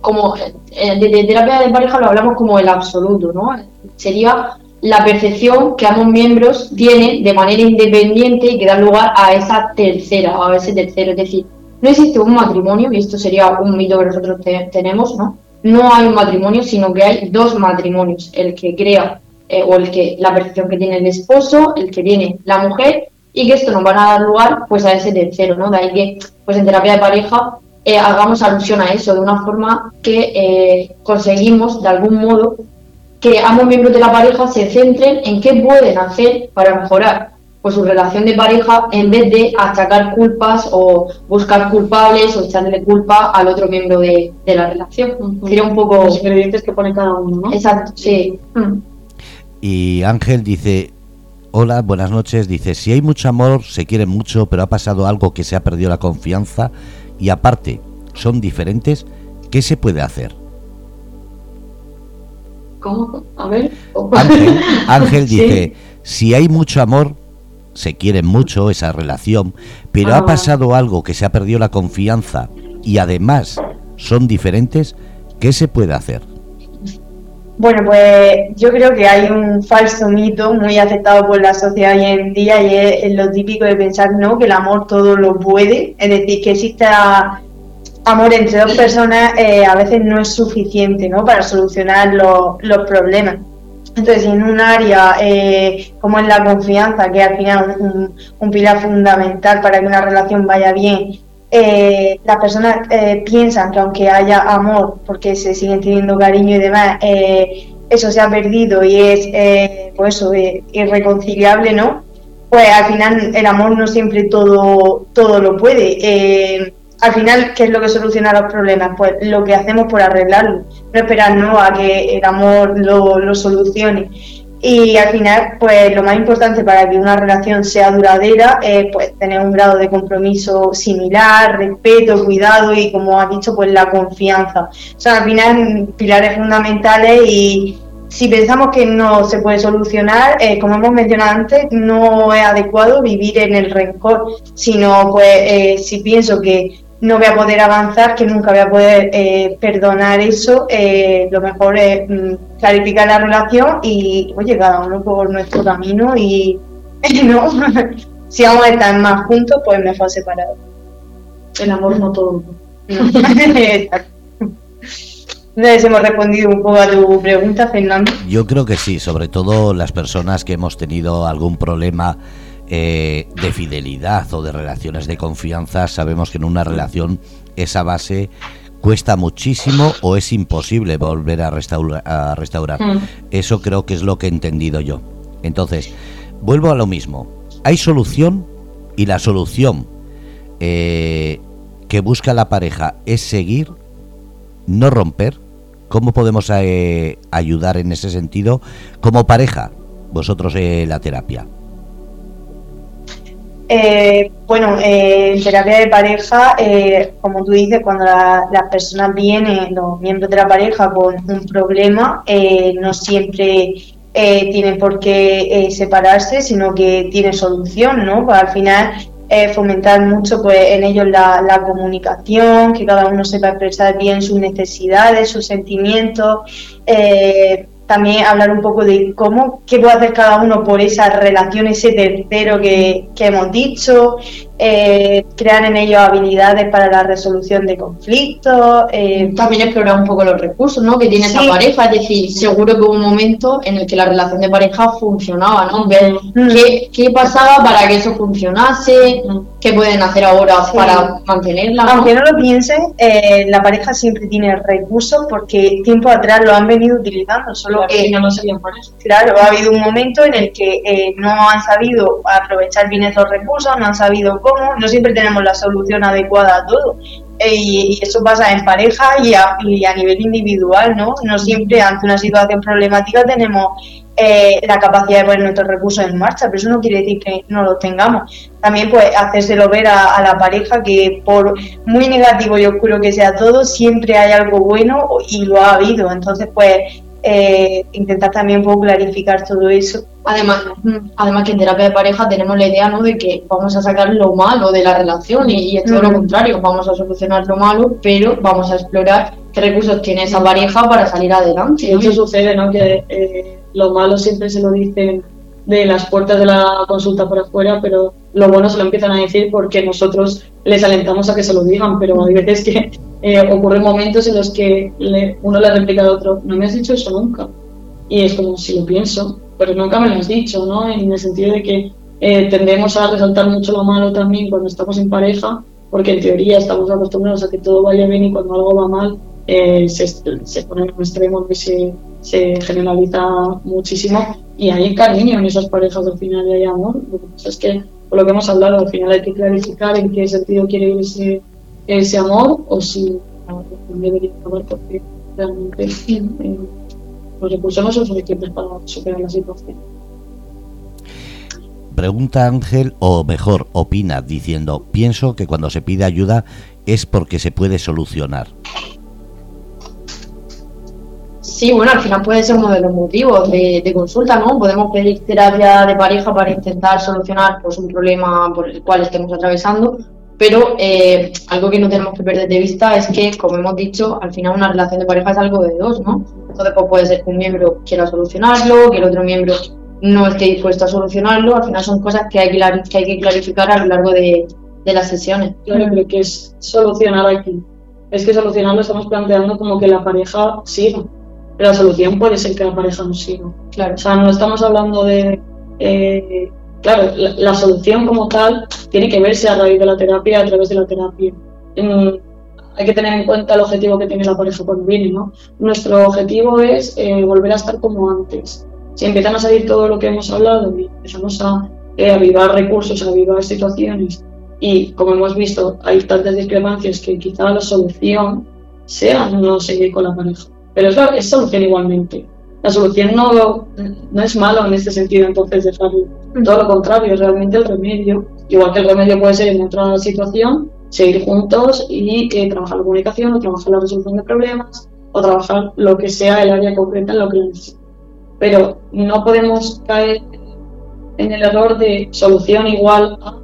como eh, de, de, terapia de pareja lo hablamos como el absoluto, ¿no? Sería la percepción que ambos miembros tienen de manera independiente y que da lugar a esa tercera, o a ese tercero. Es decir, no existe un matrimonio, y esto sería un mito que nosotros tenemos, ¿no? No hay un matrimonio, sino que hay dos matrimonios, el que crea eh, o el que la percepción que tiene el esposo, el que tiene la mujer, y que esto nos va a dar lugar pues a ese tercero, ¿no? De ahí que pues en terapia de pareja eh, hagamos alusión a eso de una forma que eh, conseguimos de algún modo que ambos miembros de la pareja se centren en qué pueden hacer para mejorar pues, su relación de pareja en vez de achacar culpas o buscar culpables o echarle culpa al otro miembro de, la relación. Sería un poco... Los ingredientes que pone cada uno, ¿no? Exacto, sí. Y Ángel dice, hola, buenas noches, dice, si hay mucho amor, se quiere mucho, pero ha pasado algo que se ha perdido la confianza y aparte son diferentes, ¿qué se puede hacer? A ver. Ángel, <laughs> dice, si hay mucho amor, se quiere mucho esa relación, pero ha ah. pasado algo que se ha perdido la confianza y además son diferentes, ¿qué se puede hacer? Bueno, pues yo creo que hay un falso mito muy aceptado por la sociedad hoy en día y es lo típico de pensar no que el amor todo lo puede, es decir, que exista amor entre dos personas eh, a veces no es suficiente ¿no? para solucionar los, problemas. Entonces, en un área eh, como es la confianza, que al final un, un pilar fundamental para que una relación vaya bien, eh, las personas piensan que aunque haya amor, porque se siguen teniendo cariño y demás, eso se ha perdido y es pues eso, irreconciliable, ¿no? Pues al final el amor no siempre todo, todo lo puede al final, ¿qué es lo que soluciona los problemas? Pues lo que hacemos por arreglarlo, no esperar a que el amor lo, solucione. Y al final, pues lo más importante para que una relación sea duradera es pues, tener un grado de compromiso similar, respeto, cuidado y, como ha dicho, pues la confianza. O sea, al final, pilares fundamentales y si pensamos que no se puede solucionar, eh, como hemos mencionado antes, no es adecuado vivir en el rencor, sino pues eh, si pienso que no voy a poder avanzar, que nunca voy a poder eh, perdonar eso, eh, lo mejor es mm, clarificar la relación y, oye, cada uno por nuestro camino y <laughs> no, <laughs> si vamos a estar más juntos, pues mejor separados. El amor no todo. Entonces <laughs> hemos respondido un poco a tu pregunta, Fernando. Yo creo que sí, sobre todo las personas que hemos tenido algún problema eh, de fidelidad o de relaciones de confianza, sabemos que en una relación esa base cuesta muchísimo o es imposible volver a, a restaurar. Mm. Eso creo que es lo que he entendido yo. Entonces, vuelvo a lo mismo. Hay solución y la solución eh, que busca la pareja es seguir, no romper. ¿Cómo podemos eh, ayudar en ese sentido como pareja? Vosotros la terapia. Eh, bueno, eh, en terapia de pareja, eh, como tú dices, cuando las personas vienen, los miembros de la pareja, con un problema, no siempre tienen por qué separarse, sino que tiene solución, ¿no? Pues al final eh, fomentar mucho pues en ellos la, la, comunicación, que cada uno sepa expresar bien sus necesidades, sus sentimientos, eh, también hablar un poco de cómo, qué puede hacer cada uno por esa relación, ese tercero que, que hemos dicho, eh, crear en ellos habilidades para la resolución de conflictos. Eh, También explorar un poco los recursos ¿no? que tiene esa pareja, es decir, seguro que hubo un momento en el que la relación de pareja funcionaba, ¿no? Ver mm. qué, qué, pasaba para que eso funcionase, mm. qué pueden hacer ahora para mantenerla. Aunque no lo piensen, eh, la pareja siempre tiene recursos porque tiempo atrás lo han venido utilizando, solo que no lo sabían por eso. Claro, ha habido un momento en el que eh, no han sabido aprovechar bien esos recursos, no han sabido no siempre tenemos la solución adecuada a todo. Eh, y, eso pasa en pareja y a, nivel individual, ¿no? No siempre ante una situación problemática tenemos eh, la capacidad de poner nuestros recursos en marcha, pero eso no quiere decir que no los tengamos. También pues hacérselo ver a, a, la pareja que por muy negativo y oscuro que sea todo, siempre hay algo bueno y lo ha habido. Entonces pues eh, intentar también poco clarificar todo eso. Además, además que en terapia de pareja tenemos la idea ¿no? de que vamos a sacar lo malo de la relación y, es todo lo contrario, vamos a solucionar lo malo, pero vamos a explorar qué recursos tiene esa pareja para salir adelante. Y eso sucede, ¿no? que eh, lo malo siempre se lo dicen de las puertas de la consulta por afuera, pero lo bueno se lo empiezan a decir porque nosotros les alentamos a que se lo digan, pero hay veces que <laughs> eh, ocurren momentos en los que uno le replica al otro, no me has dicho eso nunca. Y es como si lo pienso, pero nunca me lo has dicho, ¿no? En el sentido de que eh, tendemos a resaltar mucho lo malo también cuando estamos en pareja, porque en teoría estamos acostumbrados a que todo vaya bien y cuando algo va mal eh, se, se, pone en un extremo y se, se generaliza muchísimo y hay cariño en esas parejas al final y hay amor. Lo que pasa es que, por lo que hemos hablado, al final hay que clarificar en qué sentido quiere ir ese, ese amor o si debería acabar porque realmente eh, los recursos no son suficientes para superar la situación. Pregunta Ángel, o mejor, opina, diciendo, pienso que cuando se pide ayuda es porque se puede solucionar. Sí, bueno, al final puede ser uno de los motivos de, consulta, ¿no? Podemos pedir terapia de pareja para intentar solucionar pues, un problema por el cual estemos atravesando, pero eh, algo que no tenemos que perder de vista es que, como hemos dicho, al final una relación de pareja es algo de dos, ¿no? Entonces pues, puede ser que un miembro quiera solucionarlo, que el otro miembro no esté dispuesto a solucionarlo, al final son cosas que hay que, que, hay que clarificar a lo largo de, de las sesiones. Claro, pero que es solucionar aquí. Es que solucionarlo estamos planteando como que la pareja siga la solución puede ser que la pareja no siga. Claro. O sea, no estamos hablando de. Eh, claro, la, solución como tal tiene que verse a raíz de la terapia, a través de la terapia. hay que tener en cuenta el objetivo que tiene la pareja cuando viene, ¿no? Nuestro objetivo es eh, volver a estar como antes. Si empiezan a salir todo lo que hemos hablado y empezamos a eh, avivar recursos, a avivar situaciones, y como hemos visto, hay tantas discrepancias que quizá la solución sea no seguir con la pareja. Pero es, es solución igualmente. La solución no, no es malo en este sentido, entonces dejarlo. Todo lo contrario, es realmente el remedio. Igual que el remedio puede ser en otra situación, seguir juntos y eh, trabajar la comunicación o trabajar la resolución de problemas o trabajar lo que sea el área concreta en lo que necesita. Pero no podemos caer en el error de solución igual a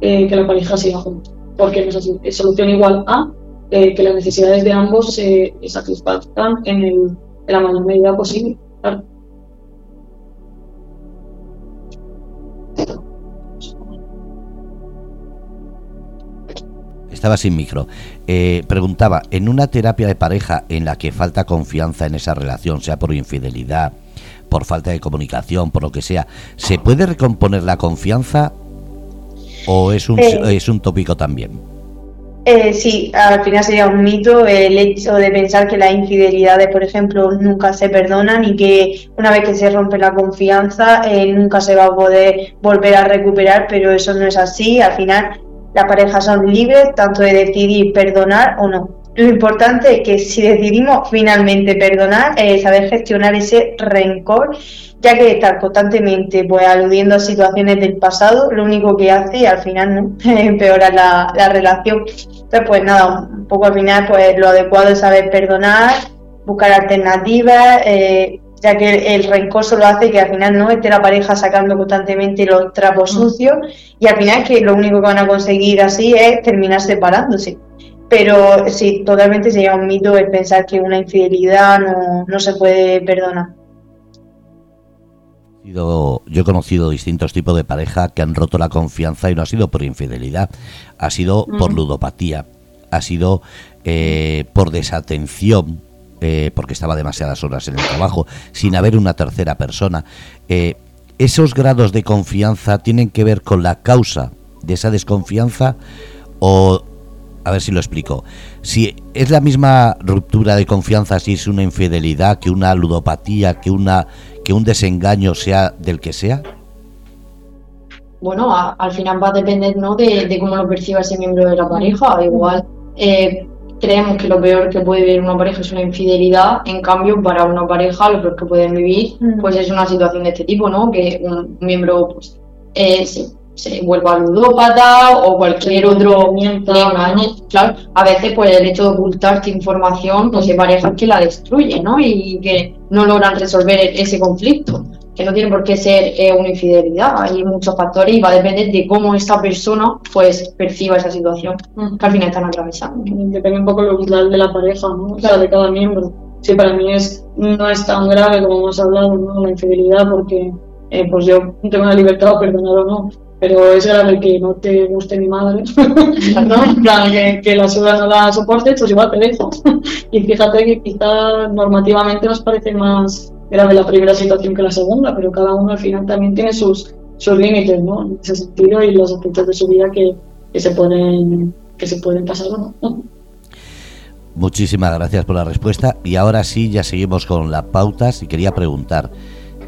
eh, que la pareja siga juntos, porque no es así. Es solución igual a eh, que las necesidades de ambos se en, el, en la mayor medida posible. Estaba sin micro. Eh, preguntaba, en una terapia de pareja en la que falta confianza en esa relación, sea por infidelidad, por falta de comunicación, por lo que sea, ¿se puede recomponer la confianza o es un, eh. es un tópico también? Eh, sí, al final sería un mito el hecho de pensar que las infidelidades, por ejemplo, nunca se perdonan y que una vez que se rompe la confianza eh, nunca se va a poder volver a recuperar, pero eso no es así. Al final las parejas son libres tanto de decidir perdonar o no. Lo importante es que si decidimos finalmente perdonar, eh, saber gestionar ese rencor ya que estar constantemente pues aludiendo a situaciones del pasado, lo único que hace al final ¿no? <laughs> empeora la, relación. Entonces, pues nada, un poco al final pues lo adecuado es saber perdonar, buscar alternativas, eh, ya que el rencor solo hace que al final no esté la pareja sacando constantemente los trapos Mm. sucios y al final que lo único que van a conseguir así es terminar separándose. Pero sí, totalmente sería un mito el pensar que una infidelidad no, no se puede perdonar. Yo he conocido distintos tipos de pareja que han roto la confianza y no ha sido por infidelidad, ha sido por ludopatía, ha sido eh, por desatención, eh, porque estaba demasiadas horas en el trabajo, sin haber una tercera persona. Eh, ¿Esos grados de confianza tienen que ver con la causa de esa desconfianza o, a ver si lo explico, si es la misma ruptura de confianza si es una infidelidad que una ludopatía, que una que un desengaño sea del que sea? bueno, a- al final va a depender ¿no? de, de cómo lo perciba ese miembro de la pareja. Igual eh, creemos que lo peor que puede vivir una pareja es una infidelidad, en cambio para una pareja lo peor que pueden vivir Mm. pues es una situación de este tipo, ¿no? Que un miembro pues, eh, se, se vuelva ludópata o cualquier otro engañe. Claro, a veces pues el hecho de ocultarte información, pues hay parejas que la destruyen, ¿no? Y que no logran resolver ese conflicto que no tiene por qué ser eh, una infidelidad. Hay muchos factores y va a depender de cómo esta persona pues perciba esa situación que al final están atravesando. Depende un poco lo cultural de la pareja, ¿no? O sea, de cada miembro. Sí, para mí es, no es tan grave como hemos hablado, ¿no? La infidelidad, porque eh, pues yo tengo la libertad de perdonar o no. Pero es grave que no te guste mi madre, <laughs> ¿no? Que, que la suya no la soporte, pues igual te dejo. <laughs> y fíjate que quizá normativamente nos parece más grave la primera situación que la segunda, pero cada uno al final también tiene sus, sus límites, ¿no? En ese sentido y los aspectos de su vida que, que se pueden que se pueden pasar o no. Muchísimas gracias por la respuesta y ahora sí ya seguimos con las pautas y quería preguntar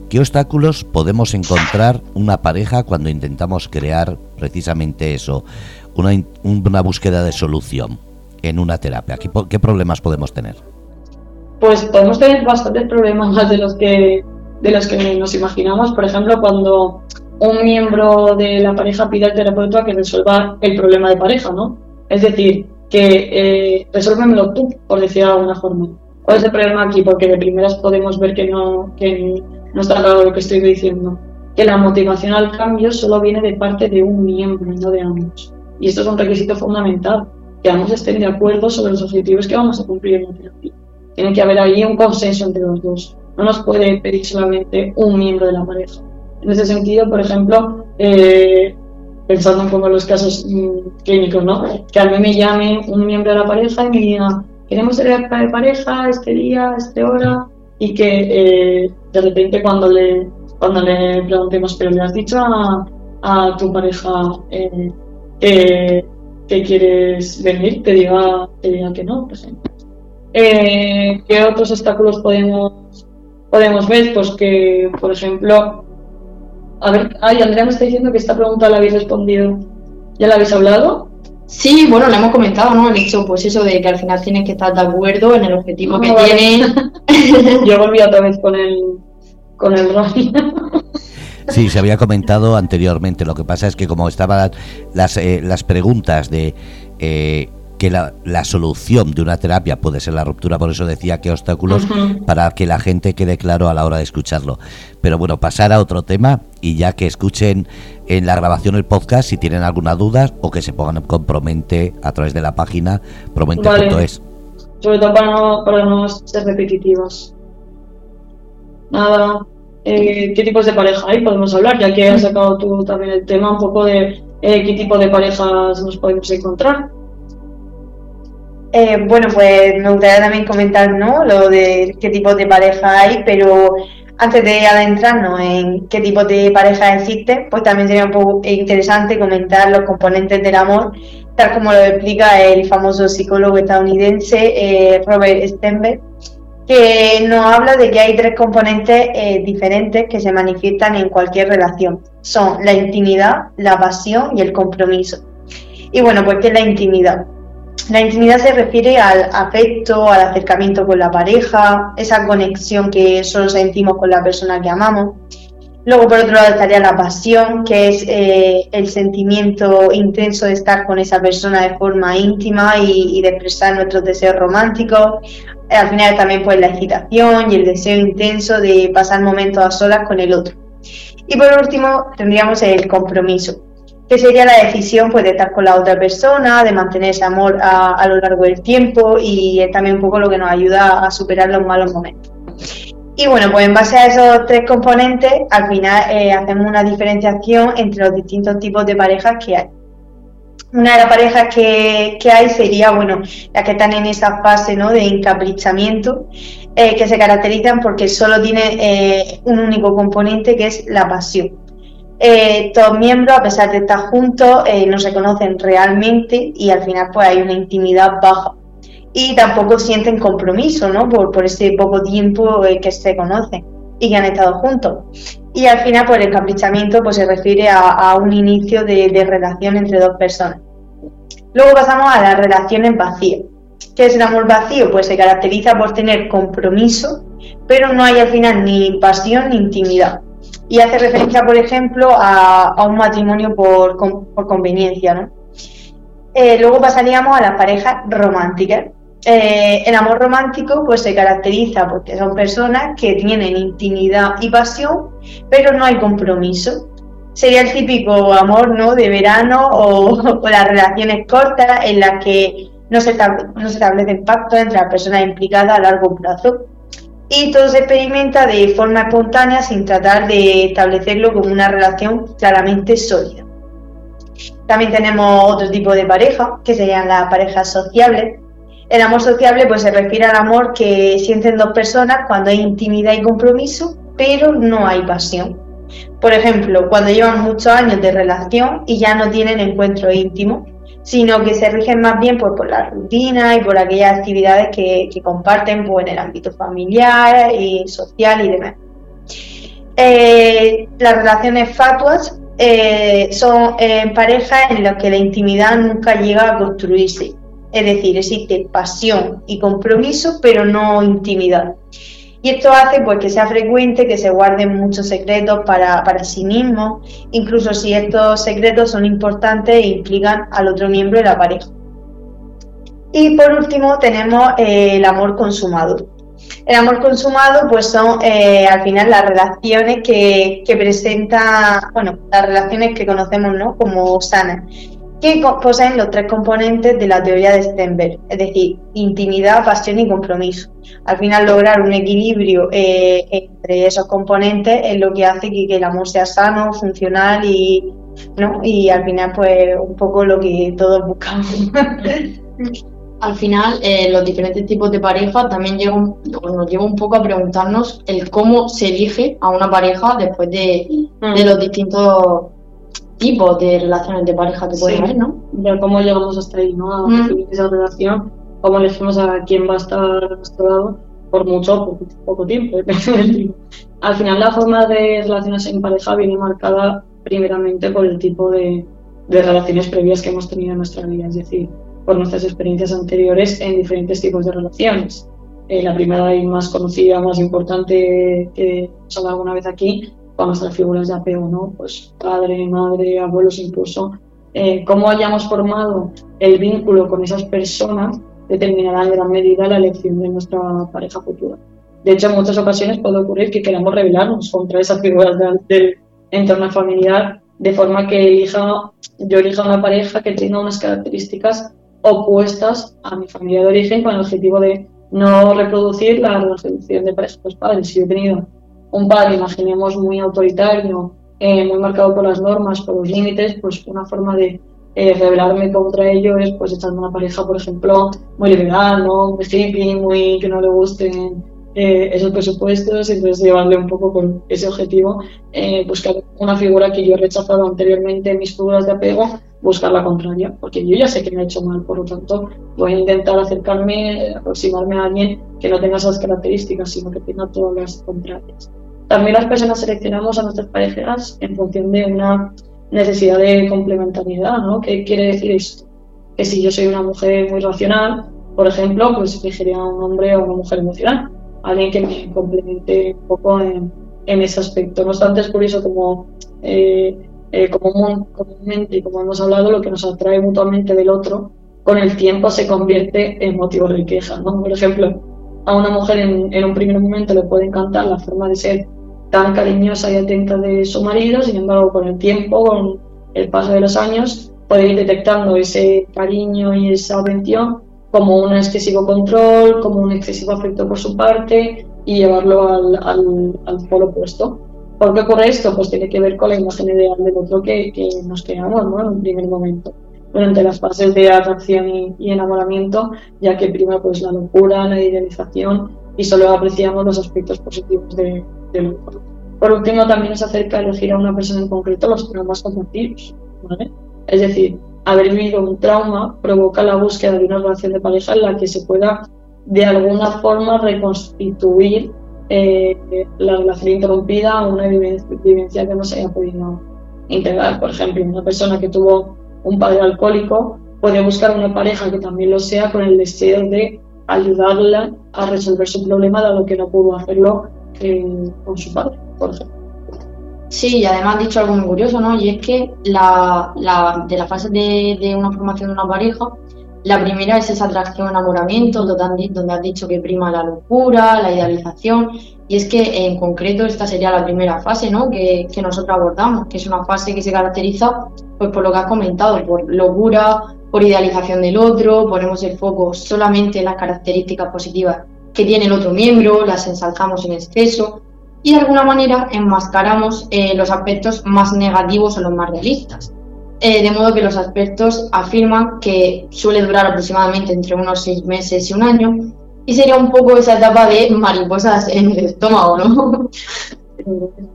¿qué obstáculos podemos encontrar una pareja cuando intentamos crear precisamente eso, una, búsqueda de solución en una terapia? ¿Qué, problemas podemos tener? Pues podemos tener bastantes problemas más de los que de los que nos imaginamos. Por ejemplo, cuando un miembro de la pareja pide al terapeuta que resuelva el problema de pareja, ¿no? Es decir, que eh, resuélvemelo tú, por decir de alguna forma. ¿Cuál es el problema aquí? Porque de primeras podemos ver que no, que no está claro lo que estoy diciendo. Que la motivación al cambio solo viene de parte de un miembro, no de ambos. Y esto es un requisito fundamental, que ambos estén de acuerdo sobre los objetivos que vamos a cumplir en la terapia. Tiene que haber ahí un consenso entre los dos. No nos puede pedir solamente un miembro de la pareja. En ese sentido, por ejemplo, eh, pensando un poco en los casos mm, clínicos, ¿no? Que a mí me llame un miembro de la pareja y me diga, queremos terapia de pareja este día, esta hora, y que eh, de repente cuando le, cuando le preguntemos, pero le has dicho a, a tu pareja eh, que, que quieres venir, te diga, te diga que no, por ejemplo. Eh, ¿Qué otros obstáculos podemos, podemos ver? Pues que, por ejemplo, a ver, ay, Andrea me está diciendo que esta pregunta la habéis respondido. ¿Ya la habéis hablado? Sí, bueno, lo hemos comentado, ¿no? El hecho, pues eso de que al final tienes que estar de acuerdo en el objetivo Ah, que vale. tienen. <laughs> Yo volví otra vez con el, con el. Sí, se había comentado anteriormente. Lo que pasa es que como estaban las, eh, las preguntas de eh, que la, la solución de una terapia puede ser la ruptura, por eso decía que obstáculos para que la gente quede claro a la hora de escucharlo. Pero bueno, pasar a otro tema y ya que escuchen en la grabación el podcast si tienen alguna duda o que se pongan con Promente a través de la página promente.es. Sobre todo para no, para no ser repetitivos. Nada. Eh, ¿Qué tipos de pareja hay? Podemos hablar, ya que has sacado tú también el tema un poco de eh, qué tipo de parejas nos podemos encontrar. Eh, bueno, pues me gustaría también comentar ¿no? lo de qué tipo de pareja hay, pero antes de adentrarnos en qué tipo de pareja existen, pues también sería un poco interesante comentar los componentes del amor, tal como lo explica el famoso psicólogo estadounidense eh, Robert Stenberg, que nos habla de que hay tres componentes eh, diferentes que se manifiestan en cualquier relación. Son la intimidad, la pasión y el compromiso. Y bueno, pues ¿qué es la intimidad? La intimidad se refiere al afecto, al acercamiento con la pareja, esa conexión que solo sentimos con la persona que amamos. Luego, por otro lado, estaría la pasión, que es eh, el sentimiento intenso de estar con esa persona de forma íntima y, de expresar nuestros deseos románticos. Al final también pues la excitación y el deseo intenso de pasar momentos a solas con el otro. Y por último, tendríamos el compromiso, que sería la decisión pues, de estar con la otra persona, de mantener ese amor a, lo largo del tiempo y es también un poco lo que nos ayuda a superar los malos momentos. Y bueno, pues en base a esos tres componentes, al final eh, hacemos una diferenciación entre los distintos tipos de parejas que hay. Una de las parejas que, hay sería, bueno, las que están en esa fase ¿no? de encaprichamiento, eh, que se caracterizan porque solo tiene eh, un único componente que es la pasión. Todos miembros, a pesar de estar juntos, no se conocen realmente y al final pues hay una intimidad baja y tampoco sienten compromiso, ¿no? Por, por ese poco tiempo eh, que se conocen y que han estado juntos. Y al final, pues el caprichamiento pues, se refiere a, un inicio de, relación entre dos personas. Luego pasamos a las relaciones vacías. ¿Qué es el amor vacío? Pues se caracteriza por tener compromiso, pero no hay al final ni pasión ni intimidad. Y hace referencia, por ejemplo, a, un matrimonio por, por conveniencia, ¿no? Eh, luego pasaríamos a las parejas románticas, eh, el amor romántico pues se caracteriza porque son personas que tienen intimidad y pasión, pero no hay compromiso. Sería el típico amor ¿no? de verano o, <laughs> las relaciones cortas en las que no se, no se establece pacto entre las personas implicadas a largo plazo. Y todo se experimenta de forma espontánea sin tratar de establecerlo como una relación claramente sólida. También tenemos otro tipo de pareja, que serían las parejas sociables, el amor sociable pues se refiere al amor que sienten dos personas cuando hay intimidad y compromiso, pero no hay pasión. Por ejemplo, cuando llevan muchos años de relación y ya no tienen encuentro íntimo, sino que se rigen más bien por, por la rutina y por aquellas actividades que, comparten pues, en el ámbito familiar y social y demás. Eh, las relaciones fatuas eh, son eh, parejas en las que la intimidad nunca llega a construirse es decir, existe pasión y compromiso, pero no intimidad. Y esto hace pues, que sea frecuente que se guarden muchos secretos para, sí mismos, incluso si estos secretos son importantes e implican al otro miembro de la pareja. Y por último tenemos eh, el amor consumado. El amor consumado pues son eh, al final las relaciones que, que presenta, bueno, las relaciones que conocemos ¿no? como sanas que poseen los tres componentes de la teoría de Stenberg, es decir, intimidad, pasión y compromiso. Al final lograr un equilibrio eh, entre esos componentes es lo que hace que, el amor sea sano, funcional y, ¿no? y al final pues un poco lo que todos buscamos. <laughs> al final eh, los diferentes tipos de pareja también llegan, nos lleva un poco a preguntarnos el cómo se elige a una pareja después de, de mm. los distintos tipos de relaciones de pareja que puede haber, ¿no? Ver cómo llegamos hasta ahí, ¿no? A mm. esa relación, cómo elegimos a quién va a estar a nuestro lado por mucho o poco, tiempo, <laughs> Al final la forma de relacionarse en pareja viene marcada primeramente por el tipo de, de relaciones previas que hemos tenido en nuestra vida, es decir, por nuestras experiencias anteriores en diferentes tipos de relaciones. Eh, la primera y más conocida, más importante que hemos hablado alguna vez aquí, con nuestras figuras de apego, ¿no? Pues padre, madre, abuelos incluso. Eh, cómo hayamos formado el vínculo con esas personas determinará en gran medida la elección de nuestra pareja futura. De hecho, en muchas ocasiones puede ocurrir que queramos rebelarnos contra esas figuras del entorno familiar, de forma que elija, yo elija una pareja que tenga unas características opuestas a mi familia de origen con el objetivo de no reproducir la relación de pareja de los padres. Si yo he tenido un padre, imaginemos, muy autoritario, eh, muy marcado por las normas, por los límites, pues una forma de eh, rebelarme contra ello es pues echarme una pareja, por ejemplo, muy liberal, ¿no? muy hippie, muy que no le gusten eh, esos presupuestos, entonces llevarle un poco con ese objetivo, buscar una figura que yo he rechazado anteriormente en mis figuras de apego, buscar la contraria, porque yo ya sé que me ha hecho mal, por lo tanto voy a intentar acercarme, aproximarme a alguien que no tenga esas características, sino que tenga todas las contrarias. También las personas seleccionamos a nuestras parejas en función de una necesidad de complementariedad, ¿no? ¿Qué quiere decir esto? Que si yo soy una mujer muy racional, por ejemplo, pues elegiría a un hombre o una mujer emocional, alguien que me complemente un poco en, en ese aspecto. No obstante, es curioso como, eh, eh, como comúnmente, como hemos hablado, lo que nos atrae mutuamente del otro, con el tiempo se convierte en motivo de queja. ¿no? Por ejemplo, a una mujer en, en un primer momento le puede encantar la forma de ser tan cariñosa y atenta de su marido, sin embargo, con el tiempo, con el paso de los años, puede ir detectando ese cariño y esa atención como un excesivo control, como un excesivo afecto por su parte y llevarlo al, al, al polo opuesto. ¿Por qué ocurre esto? Pues tiene que ver con la imagen ideal del otro que, que nos creamos ¿no? en un primer momento durante las fases de atracción y, enamoramiento, ya que prima pues la locura, la idealización y solo apreciamos los aspectos positivos de, del otro. Por último, también es acerca de elegir a una persona en concreto los traumas compartidos. ¿vale? Es decir, haber vivido un trauma provoca la búsqueda de una relación de pareja en la que se pueda de alguna forma reconstituir eh, la relación interrumpida a una vivencia, que no se haya podido integrar. Por ejemplo, una persona que tuvo un padre alcohólico puede buscar una pareja que también lo sea con el deseo de ayudarla a resolver su problema dado que no pudo hacerlo eh, con su padre, por ejemplo. Sí, y además has dicho algo muy curioso, ¿no? Y es que la, la, de la fase de, de, una formación de una pareja, la primera es esa atracción, enamoramiento, donde, donde has dicho que prima la locura, la idealización, y es que en concreto esta sería la primera fase, ¿no? Que, que nosotros abordamos, que es una fase que se caracteriza, pues por lo que has comentado, por locura, por idealización del otro, ponemos el foco solamente en las características positivas que tiene el otro miembro, las ensalzamos en exceso, y de alguna manera enmascaramos eh, los aspectos más negativos o los más realistas. Eh, de modo que los expertos afirman que suele durar aproximadamente entre unos seis meses y un año y sería un poco esa etapa de mariposas en el estómago, ¿no? <laughs>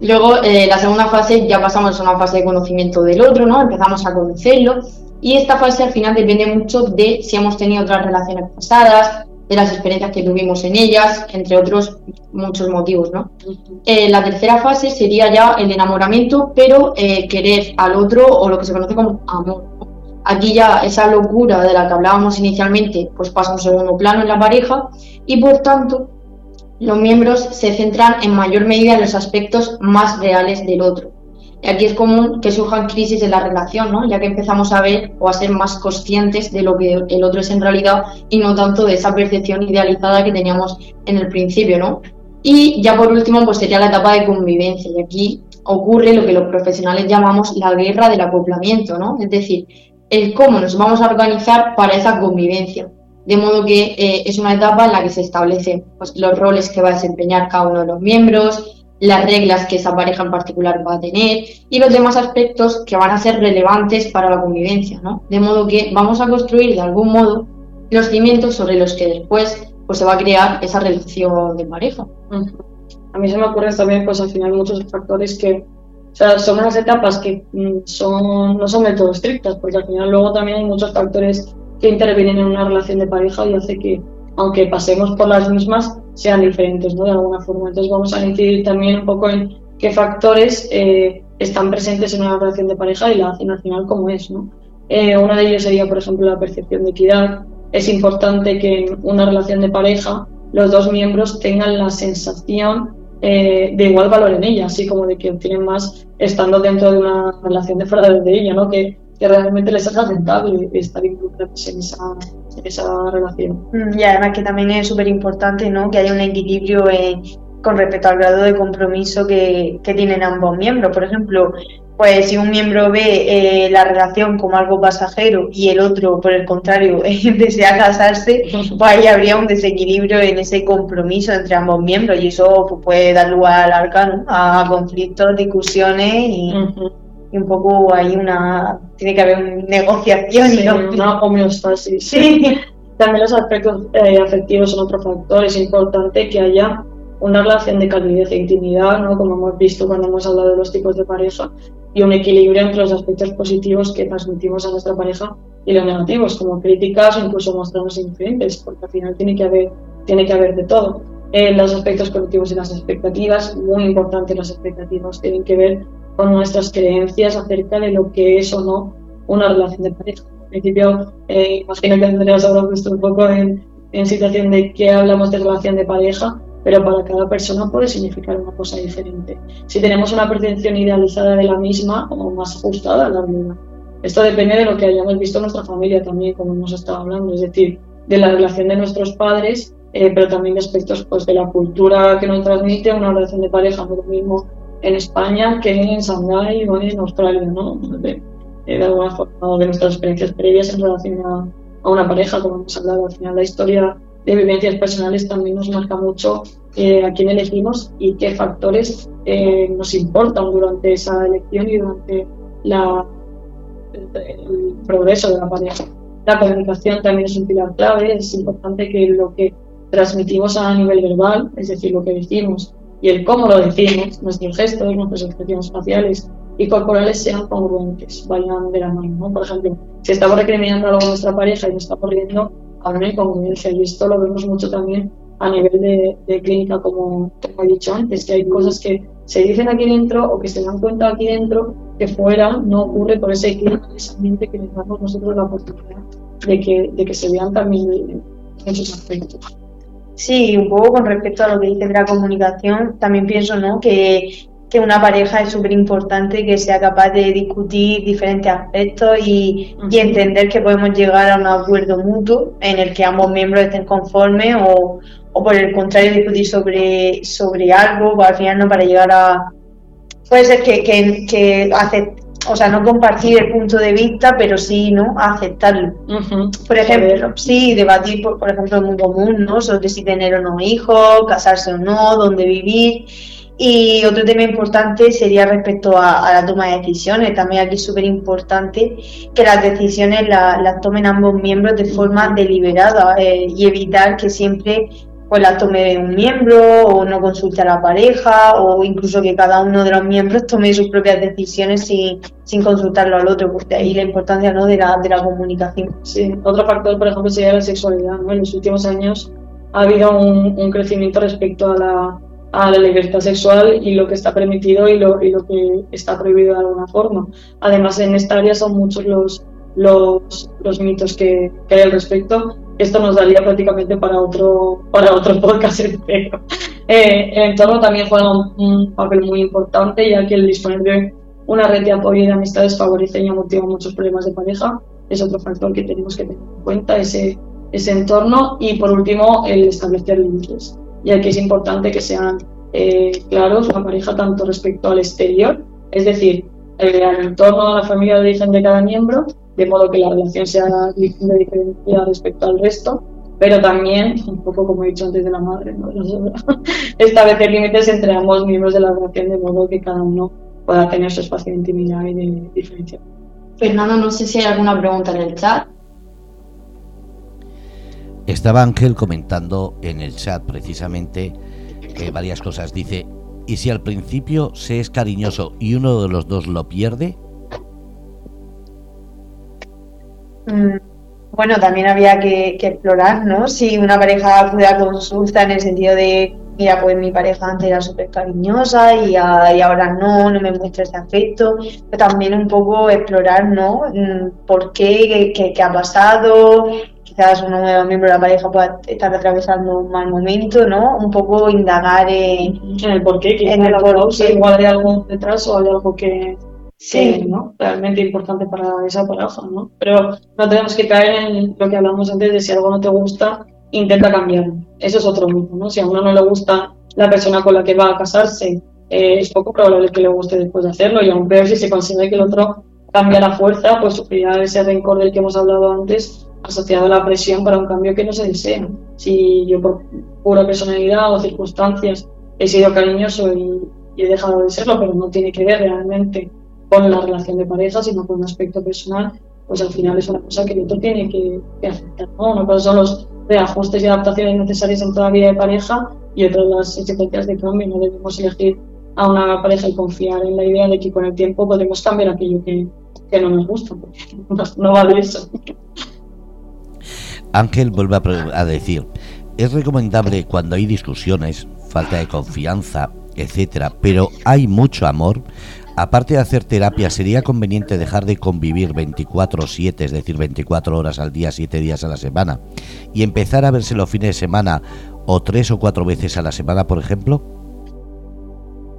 Luego, eh, la segunda fase ya pasamos a una fase de conocimiento del otro, ¿no? Empezamos a conocerlo y esta fase al final depende mucho de si hemos tenido otras relaciones pasadas, de las experiencias que tuvimos en ellas, entre otros muchos motivos. ¿no? Eh, la tercera fase sería ya el enamoramiento, pero eh, querer al otro o lo que se conoce como amor. Aquí ya esa locura de la que hablábamos inicialmente pues pasa a un segundo plano en la pareja y por tanto los miembros se centran en mayor medida en los aspectos más reales del otro aquí es común que surjan crisis en la relación, ¿no? ya que empezamos a ver o a ser más conscientes de lo que el otro es en realidad y no tanto de esa percepción idealizada que teníamos en el principio. ¿no? Y ya por último, pues sería la etapa de convivencia. Y aquí ocurre lo que los profesionales llamamos la guerra del acoplamiento, ¿no? es decir, el cómo nos vamos a organizar para esa convivencia. De modo que eh, es una etapa en la que se establecen pues, los roles que va a desempeñar cada uno de los miembros, las reglas que esa pareja en particular va a tener y los demás aspectos que van a ser relevantes para la convivencia, ¿no? De modo que vamos a construir de algún modo los cimientos sobre los que después pues se va a crear esa relación de pareja. A mí se me ocurren también pues al final muchos factores que o sea, son unas etapas que mm, son, no son del todo estrictas, porque al final luego también hay muchos factores que intervienen en una relación de pareja y hace que, aunque pasemos por las mismas, sean diferentes, ¿no? De alguna forma. Entonces vamos a incidir también un poco en qué factores eh, están presentes en una relación de pareja y la hacen al final como es, ¿no? Eh, uno de ellos sería, por ejemplo, la percepción de equidad. Es importante que en una relación de pareja los dos miembros tengan la sensación eh, de igual valor en ella, así como de que obtienen más estando dentro de una relación de fuera de ella, ¿no? Que que realmente les haga rentable estar involucrados en esa, en esa relación. Mm, y además que también es súper importante ¿no? que haya un equilibrio con respecto al grado de compromiso que, que, tienen ambos miembros. Por ejemplo, pues si un miembro ve eh, la relación como algo pasajero y el otro, por el contrario, <laughs> desea casarse, pues ahí habría un desequilibrio en ese compromiso entre ambos miembros y eso pues, puede dar lugar al ¿no? a conflictos, discusiones y y un poco hay una tiene que haber una negociación y una homeostasis. <laughs> Sí. También los aspectos eh, afectivos son otro factor. Es importante que haya una relación de calidez e intimidad ¿no? como hemos visto cuando hemos hablado de los tipos de pareja y un equilibrio entre los aspectos positivos que transmitimos a nuestra pareja y los negativos como críticas o incluso mostrarnos indiferentes porque al final tiene que haber tiene que haber de todo. Eh, los aspectos colectivos y las expectativas muy importante las expectativas tienen que ver con nuestras creencias acerca de lo que es o no una relación de pareja. En principio, eh, imagino que Andrea habrá puesto un poco en, en situación de que hablamos de relación de pareja, pero para cada persona puede significar una cosa diferente. Si tenemos una percepción idealizada de la misma o más ajustada a la realidad. Esto depende de lo que hayamos visto en nuestra familia también, como hemos estado hablando, es decir, de la relación de nuestros padres, eh, pero también de aspectos pues, de la cultura que nos transmite una relación de pareja, no lo mismo en España que en Shanghái o en Australia, ¿no? De, de alguna forma, de nuestras experiencias previas en relación a, a una pareja, como hemos hablado. Al final, la historia de vivencias personales también nos marca mucho eh, a quién elegimos y qué factores eh, nos importan durante esa elección y durante la, el, progreso de la pareja. La comunicación también es un pilar clave, es importante que lo que transmitimos a nivel verbal, es decir, lo que decimos y el cómo lo decimos, nuestros gestos, nuestras expresiones faciales y corporales sean congruentes, vayan de la mano. Por ejemplo, si estamos recriminando algo a nuestra pareja y nos estamos riendo, a una incongruencia y esto lo vemos mucho también a nivel de, clínica, como, he dicho antes, que hay cosas que se dicen aquí dentro o que se dan cuenta aquí dentro que fuera no ocurre por ese clima, ese ambiente que les damos nosotros la oportunidad de que, de que se vean también en sus aspectos. Sí, un poco con respecto a lo que dice de la comunicación, también pienso ¿no? que, que una pareja es súper importante que sea capaz de discutir diferentes aspectos y, y, entender que podemos llegar a un acuerdo mutuo en el que ambos miembros estén conformes o, o por el contrario discutir sobre, sobre algo, pues al final no para llegar a... Puede ser que, que, que o sea, no compartir el punto de vista, pero sí, ¿no? Aceptarlo. Por ejemplo, sí, debatir, por, por ejemplo, muy común, ¿no? Sobre si tener o no hijos, casarse o no, dónde vivir. Y otro tema importante sería respecto a, la toma de decisiones. También aquí es súper importante que las decisiones las tomen ambos miembros de forma deliberada eh, y evitar que siempre pues la tome un miembro o no consulte a la pareja o incluso que cada uno de los miembros tome sus propias decisiones sin, sin consultarlo al otro, porque ahí la importancia ¿no? de, la, de la comunicación. Sí, otro factor, por ejemplo, sería la sexualidad. En los últimos años ha habido un, un, crecimiento respecto a la, a la libertad sexual y lo que está permitido y lo, y lo que está prohibido de alguna forma. Además, en esta área son muchos los, los, los mitos que, que hay al respecto esto nos daría prácticamente para otro, para otro podcast <laughs> entero. Eh, el entorno también juega un, papel muy importante, ya que el disponer de una red de apoyo y de amistades favorece y amortigua muchos problemas de pareja. Es otro factor que tenemos que tener en cuenta, ese, ese entorno. Y por último, el establecer límites, ya que es importante que sean eh, claros la pareja tanto respecto al exterior, es decir, el al entorno, a la familia de origen de cada miembro, de modo que la relación sea de diferencia respecto al resto, pero también, un poco como he dicho antes de la madre, ¿no? <laughs> establecer límites entre ambos miembros de la relación de modo que cada uno pueda tener su espacio de intimidad y de diferencia. Fernando, no sé si hay alguna pregunta en el chat. Estaba Ángel comentando en el chat precisamente eh, varias cosas. Dice, ¿y si al principio se es cariñoso y uno de los dos lo pierde? Mm, bueno, también había que, explorar, ¿no? Si una pareja acude a consulta en el sentido de, mira, pues mi pareja antes era súper cariñosa y, ahora no, no me muestra ese afecto, también un poco explorar, ¿no? Mm, ¿Por qué? ¿Qué, ha pasado? Quizás uno de los miembros de la pareja pueda estar atravesando un mal momento, ¿no? Un poco indagar en, el por qué, en el por qué. Igual hay algo detrás o hay algo que sí, ¿no? realmente importante para esa pareja, ¿no? Pero no tenemos que caer en lo que hablamos antes de si algo no te gusta, intenta cambiarlo. Eso es otro mito, ¿no? Si a uno no le gusta la persona con la que va a casarse, eh, es poco probable que le guste después de hacerlo y aún peor si se consigue que el otro cambia la fuerza, pues sufrirá ese rencor del que hemos hablado antes asociado a la presión para un cambio que no se desea. Si yo por pura personalidad o circunstancias he sido cariñoso y, y he dejado de serlo, pero no tiene que ver realmente con la relación de pareja, sino con un aspecto personal, pues al final es una cosa que el otro tiene que, aceptar. ¿no? Una cosa son los reajustes y adaptaciones necesarias en toda vida de pareja y otra las exigencias de cambio. No debemos elegir a una pareja y confiar en la idea de que con el tiempo podemos cambiar aquello que, que no nos gusta, porque <laughs> no, va de eso. Ángel vuelve a, a decir, es recomendable cuando hay discusiones, falta de confianza, etcétera, pero hay mucho amor, aparte de hacer terapia, ¿sería conveniente dejar de convivir 24/7, es decir, 24 horas al día, 7 días a la semana, y empezar a verse los fines de semana o tres o cuatro veces a la semana, por ejemplo?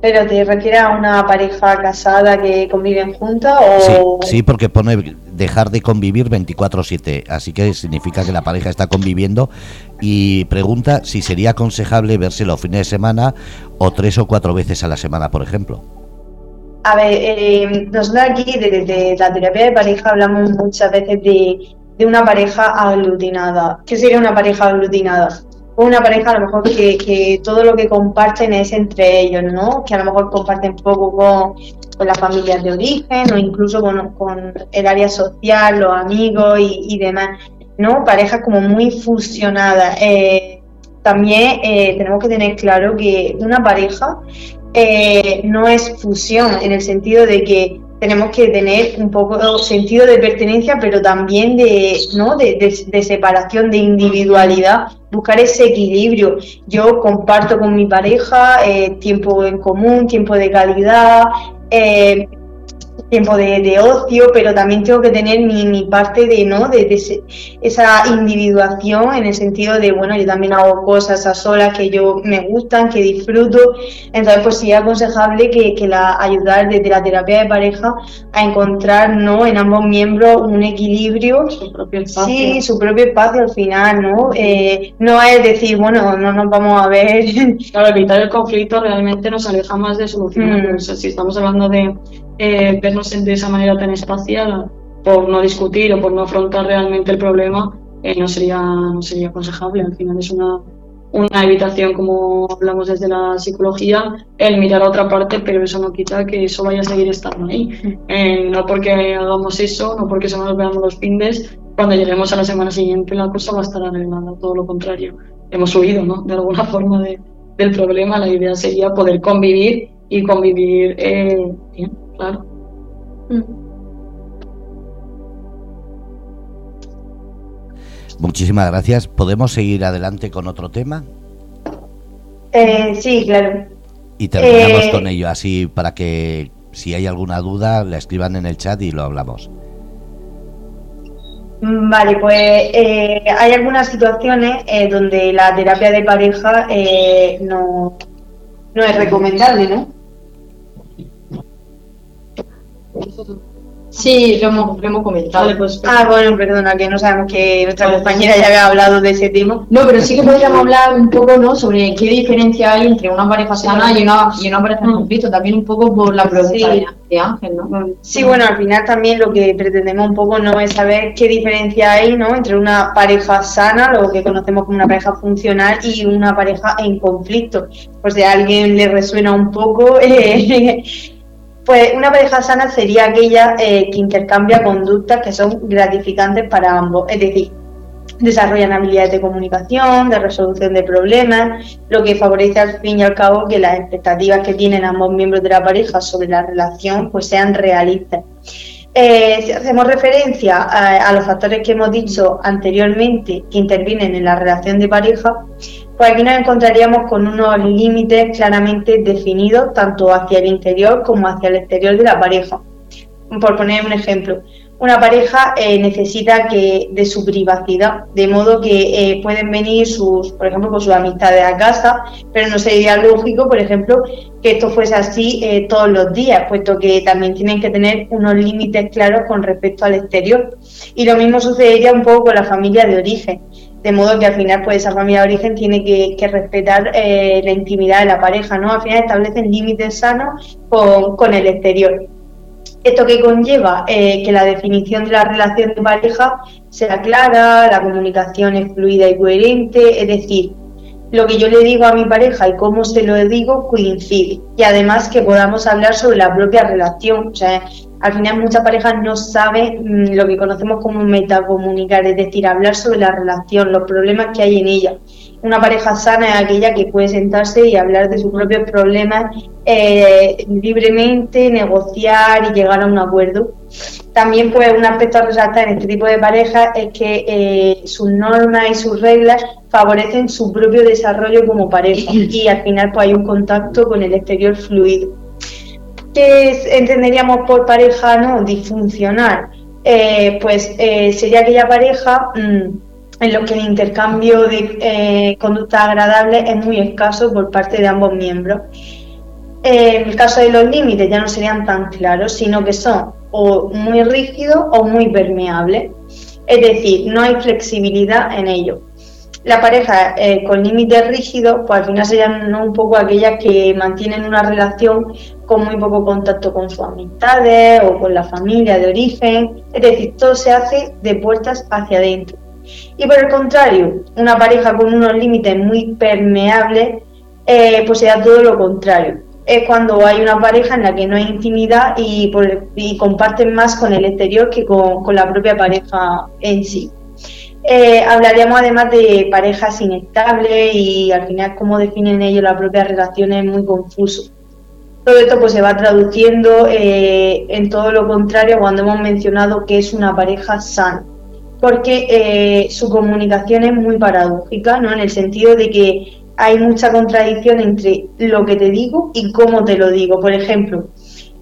¿Pero te refiere a una pareja casada que conviven juntas o...? Sí, sí, porque pone dejar de convivir 24/7, así que significa que la pareja está conviviendo y pregunta si sería aconsejable verse los fines de semana o tres o cuatro veces a la semana, por ejemplo. A ver, eh, nosotros aquí desde la terapia de pareja hablamos muchas veces de, de una pareja aglutinada. ¿Qué sería una pareja aglutinada? Una pareja a lo mejor que, todo lo que comparten es entre ellos, ¿no? Que a lo mejor comparten poco con, con las familias de origen o incluso con, el área social, los amigos y, demás, ¿no? Parejas como muy fusionadas. Eh, también eh, tenemos que tener claro que una pareja eh, no es fusión en el sentido de que tenemos que tener un poco sentido de pertenencia, pero también de, ¿no? de, separación, de individualidad, buscar ese equilibrio. Yo comparto con mi pareja eh, tiempo en común, tiempo de calidad, eh, tiempo de, ocio, pero también tengo que tener mi, parte de, ¿no? De, esa individuación en el sentido de, bueno, yo también hago cosas a solas que yo me gustan, que disfruto, entonces pues sí es aconsejable que, que la, ayudar desde la terapia de pareja a encontrar, ¿no? En ambos miembros un equilibrio. Su propio espacio. Sí, su propio espacio al final, ¿no? Eh, no es decir, bueno, no nos vamos a ver. Claro, evitar el conflicto realmente nos aleja más de solucionar. Mm. si estamos hablando de eh, vernos de esa manera tan espacial por no discutir o por no afrontar realmente el problema eh, no sería no sería aconsejable. Al final es una una evitación como hablamos desde la psicología el mirar a otra parte pero eso no quita que eso vaya a seguir estando ahí. Eh, no porque hagamos eso no porque solo nos veamos los fines cuando lleguemos a la semana siguiente la cosa va a estar arreglada todo lo contrario. Hemos huido ¿no? de alguna forma de, del problema la idea sería poder convivir y convivir eh, claro. Mm. Muchísimas gracias. ¿Podemos seguir adelante con otro tema? Eh, sí, claro. Y terminamos eh, con ello, así para que si hay alguna duda la escriban en el chat y lo hablamos. Mm, vale, pues eh, hay algunas situaciones donde la terapia de pareja no, no es recomendable, ¿no? Sí, lo hemos, lo hemos comentado. Pues, ah, bueno, perdona, que no sabemos que nuestra compañera ya había hablado de ese tema. No, pero sí que podríamos hablar un poco ¿no? sobre qué diferencia hay entre una pareja sana y una, y una pareja en conflicto, también un poco por la pregunta de Ángel, ¿no? Sí, bueno, al final también lo que pretendemos un poco no es saber qué diferencia hay ¿no? entre una pareja sana, lo que conocemos como una pareja funcional, y una pareja en conflicto. Pues si a alguien le resuena un poco... <laughs> Eh, pues una pareja sana sería aquella eh, que intercambia conductas que son gratificantes para ambos, es decir, desarrollan habilidades de comunicación, de resolución de problemas, lo que favorece al fin y al cabo que las expectativas que tienen ambos miembros de la pareja sobre la relación pues sean realistas. Eh, si hacemos referencia a, los factores que hemos dicho anteriormente que intervienen en la relación de pareja, pues aquí nos encontraríamos con unos límites claramente definidos tanto hacia el interior como hacia el exterior de la pareja. Por poner un ejemplo, una pareja eh, necesita que de su privacidad, de modo que eh, pueden venir sus, por ejemplo, con sus amistades a casa, pero no sería lógico, por ejemplo, que esto fuese así eh, todos los días, puesto que también tienen que tener unos límites claros con respecto al exterior. Y lo mismo sucedería un poco con la familia de origen de modo que al final pues esa familia de origen tiene que, respetar eh, la intimidad de la pareja, ¿no? Al final establecen límites sanos con, el exterior. Esto que conlleva eh, que la definición de la relación de pareja sea clara, la comunicación es fluida y coherente, es decir, lo que yo le digo a mi pareja y cómo se lo digo coincide. Y además que podamos hablar sobre la propia relación. O sea, al final muchas parejas no saben mm, lo que conocemos como metacomunicar, es decir, hablar sobre la relación, los problemas que hay en ella. Una pareja sana es aquella que puede sentarse y hablar de sus propios problemas eh, libremente, negociar y llegar a un acuerdo. También pues un aspecto a resaltar en este tipo de parejas es que eh, sus normas y sus reglas favorecen su propio desarrollo como pareja y al final pues hay un contacto con el exterior fluido. ¿Qué entenderíamos por pareja no disfuncional? Eh, pues eh, sería aquella pareja mm, en lo que el intercambio de eh, conducta agradable es muy escaso por parte de ambos miembros. en el caso de los límites ya no serían tan claros, sino que son o muy rígidos o muy permeables. Es decir, no hay flexibilidad en ello la pareja eh, con límites rígidos, pues al final serían un poco aquellas que mantienen una relación con muy poco contacto con sus amistades o con la familia de origen, es decir, todo se hace de puertas hacia adentro. Y por el contrario, una pareja con unos límites muy permeables, eh, pues sería todo lo contrario. Es cuando hay una pareja en la que no hay intimidad y, comparten más con el exterior que con la propia pareja en sí. Eh, hablaríamos además de parejas inestables y al final cómo definen ellos la propia relación es muy confuso. Todo esto pues se va traduciendo eh, en todo lo contrario cuando hemos mencionado que es una pareja sana, porque eh, su comunicación es muy paradójica, ¿no? En el sentido de que hay mucha contradicción entre lo que te digo y cómo te lo digo. Por ejemplo,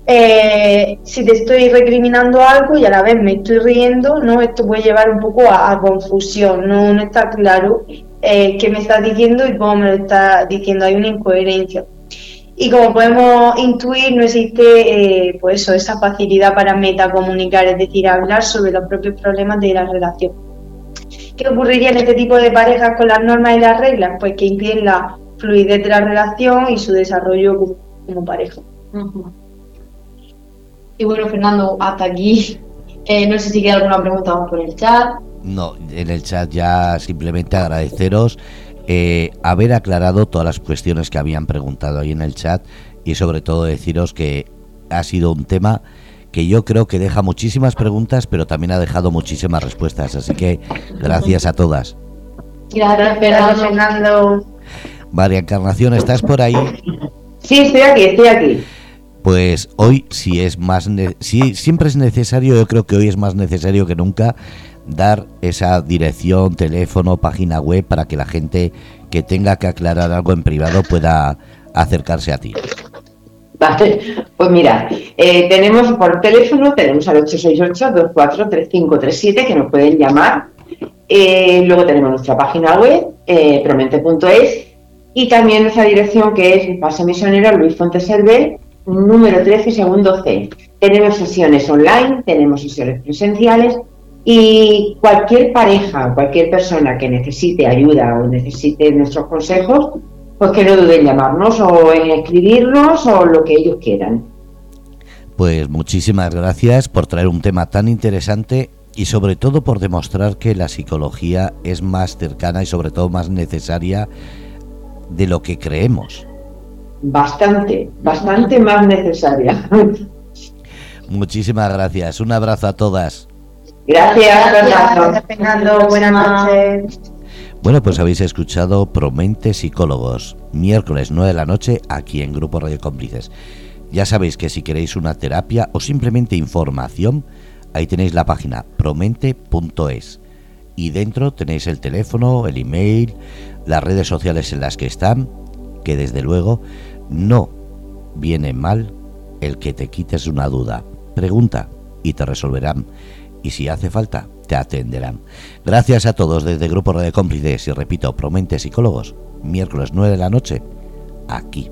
eh, si te estoy recriminando algo y a la vez me estoy riendo, no esto puede llevar un poco a, confusión, no, no, está claro qué me estás diciendo y cómo me lo estás diciendo, hay una incoherencia. Y como podemos intuir, no existe eh, pues eso, esa facilidad para metacomunicar, es decir, hablar sobre los propios problemas de la relación. ¿Qué ocurriría en este tipo de parejas con las normas y las reglas? Pues que impiden la fluidez de la relación y su desarrollo como, pareja. Y bueno, Fernando, hasta aquí. Eh, no sé si queda alguna pregunta más por el chat. No, en el chat ya simplemente agradeceros eh, haber aclarado todas las cuestiones que habían preguntado ahí en el chat y sobre todo deciros que ha sido un tema que yo creo que deja muchísimas preguntas, pero también ha dejado muchísimas respuestas. Así que gracias a todas. Gracias, Fernando. María Encarnación, ¿estás por ahí? Sí, estoy aquí, estoy aquí pues hoy si es más si siempre es necesario, yo creo que hoy es más necesario que nunca dar esa dirección, teléfono, página web para que la gente que tenga que aclarar algo en privado pueda acercarse a ti. Vale, pues mira, eh, tenemos por teléfono, tenemos al 868-243537 que nos pueden llamar. Eh, luego tenemos nuestra página web, eh, promente.es, y también nuestra dirección que es Pase Misionero Luis Fuentes número 13, segundo C. Tenemos sesiones online, tenemos sesiones presenciales y cualquier pareja, cualquier persona que necesite ayuda o necesite nuestros consejos, pues que no duden en llamarnos o en escribirnos o lo que ellos quieran. Pues muchísimas gracias por traer un tema tan interesante y sobre todo por demostrar que la psicología es más cercana y sobre todo más necesaria de lo que creemos bastante, bastante más necesaria. Muchísimas gracias. Un abrazo a todas. Gracias, Fernando. Buenas noches. Bueno, pues habéis escuchado Promente Psicólogos, miércoles 9 de la noche aquí en Grupo Radio Cómplices. Ya sabéis que si queréis una terapia o simplemente información, ahí tenéis la página promente.es y dentro tenéis el teléfono, el email, las redes sociales en las que están, que desde luego no viene mal el que te quites una duda. Pregunta y te resolverán. Y si hace falta, te atenderán. Gracias a todos desde Grupo de Cómplices y repito, Promente Psicólogos, miércoles 9 de la noche, aquí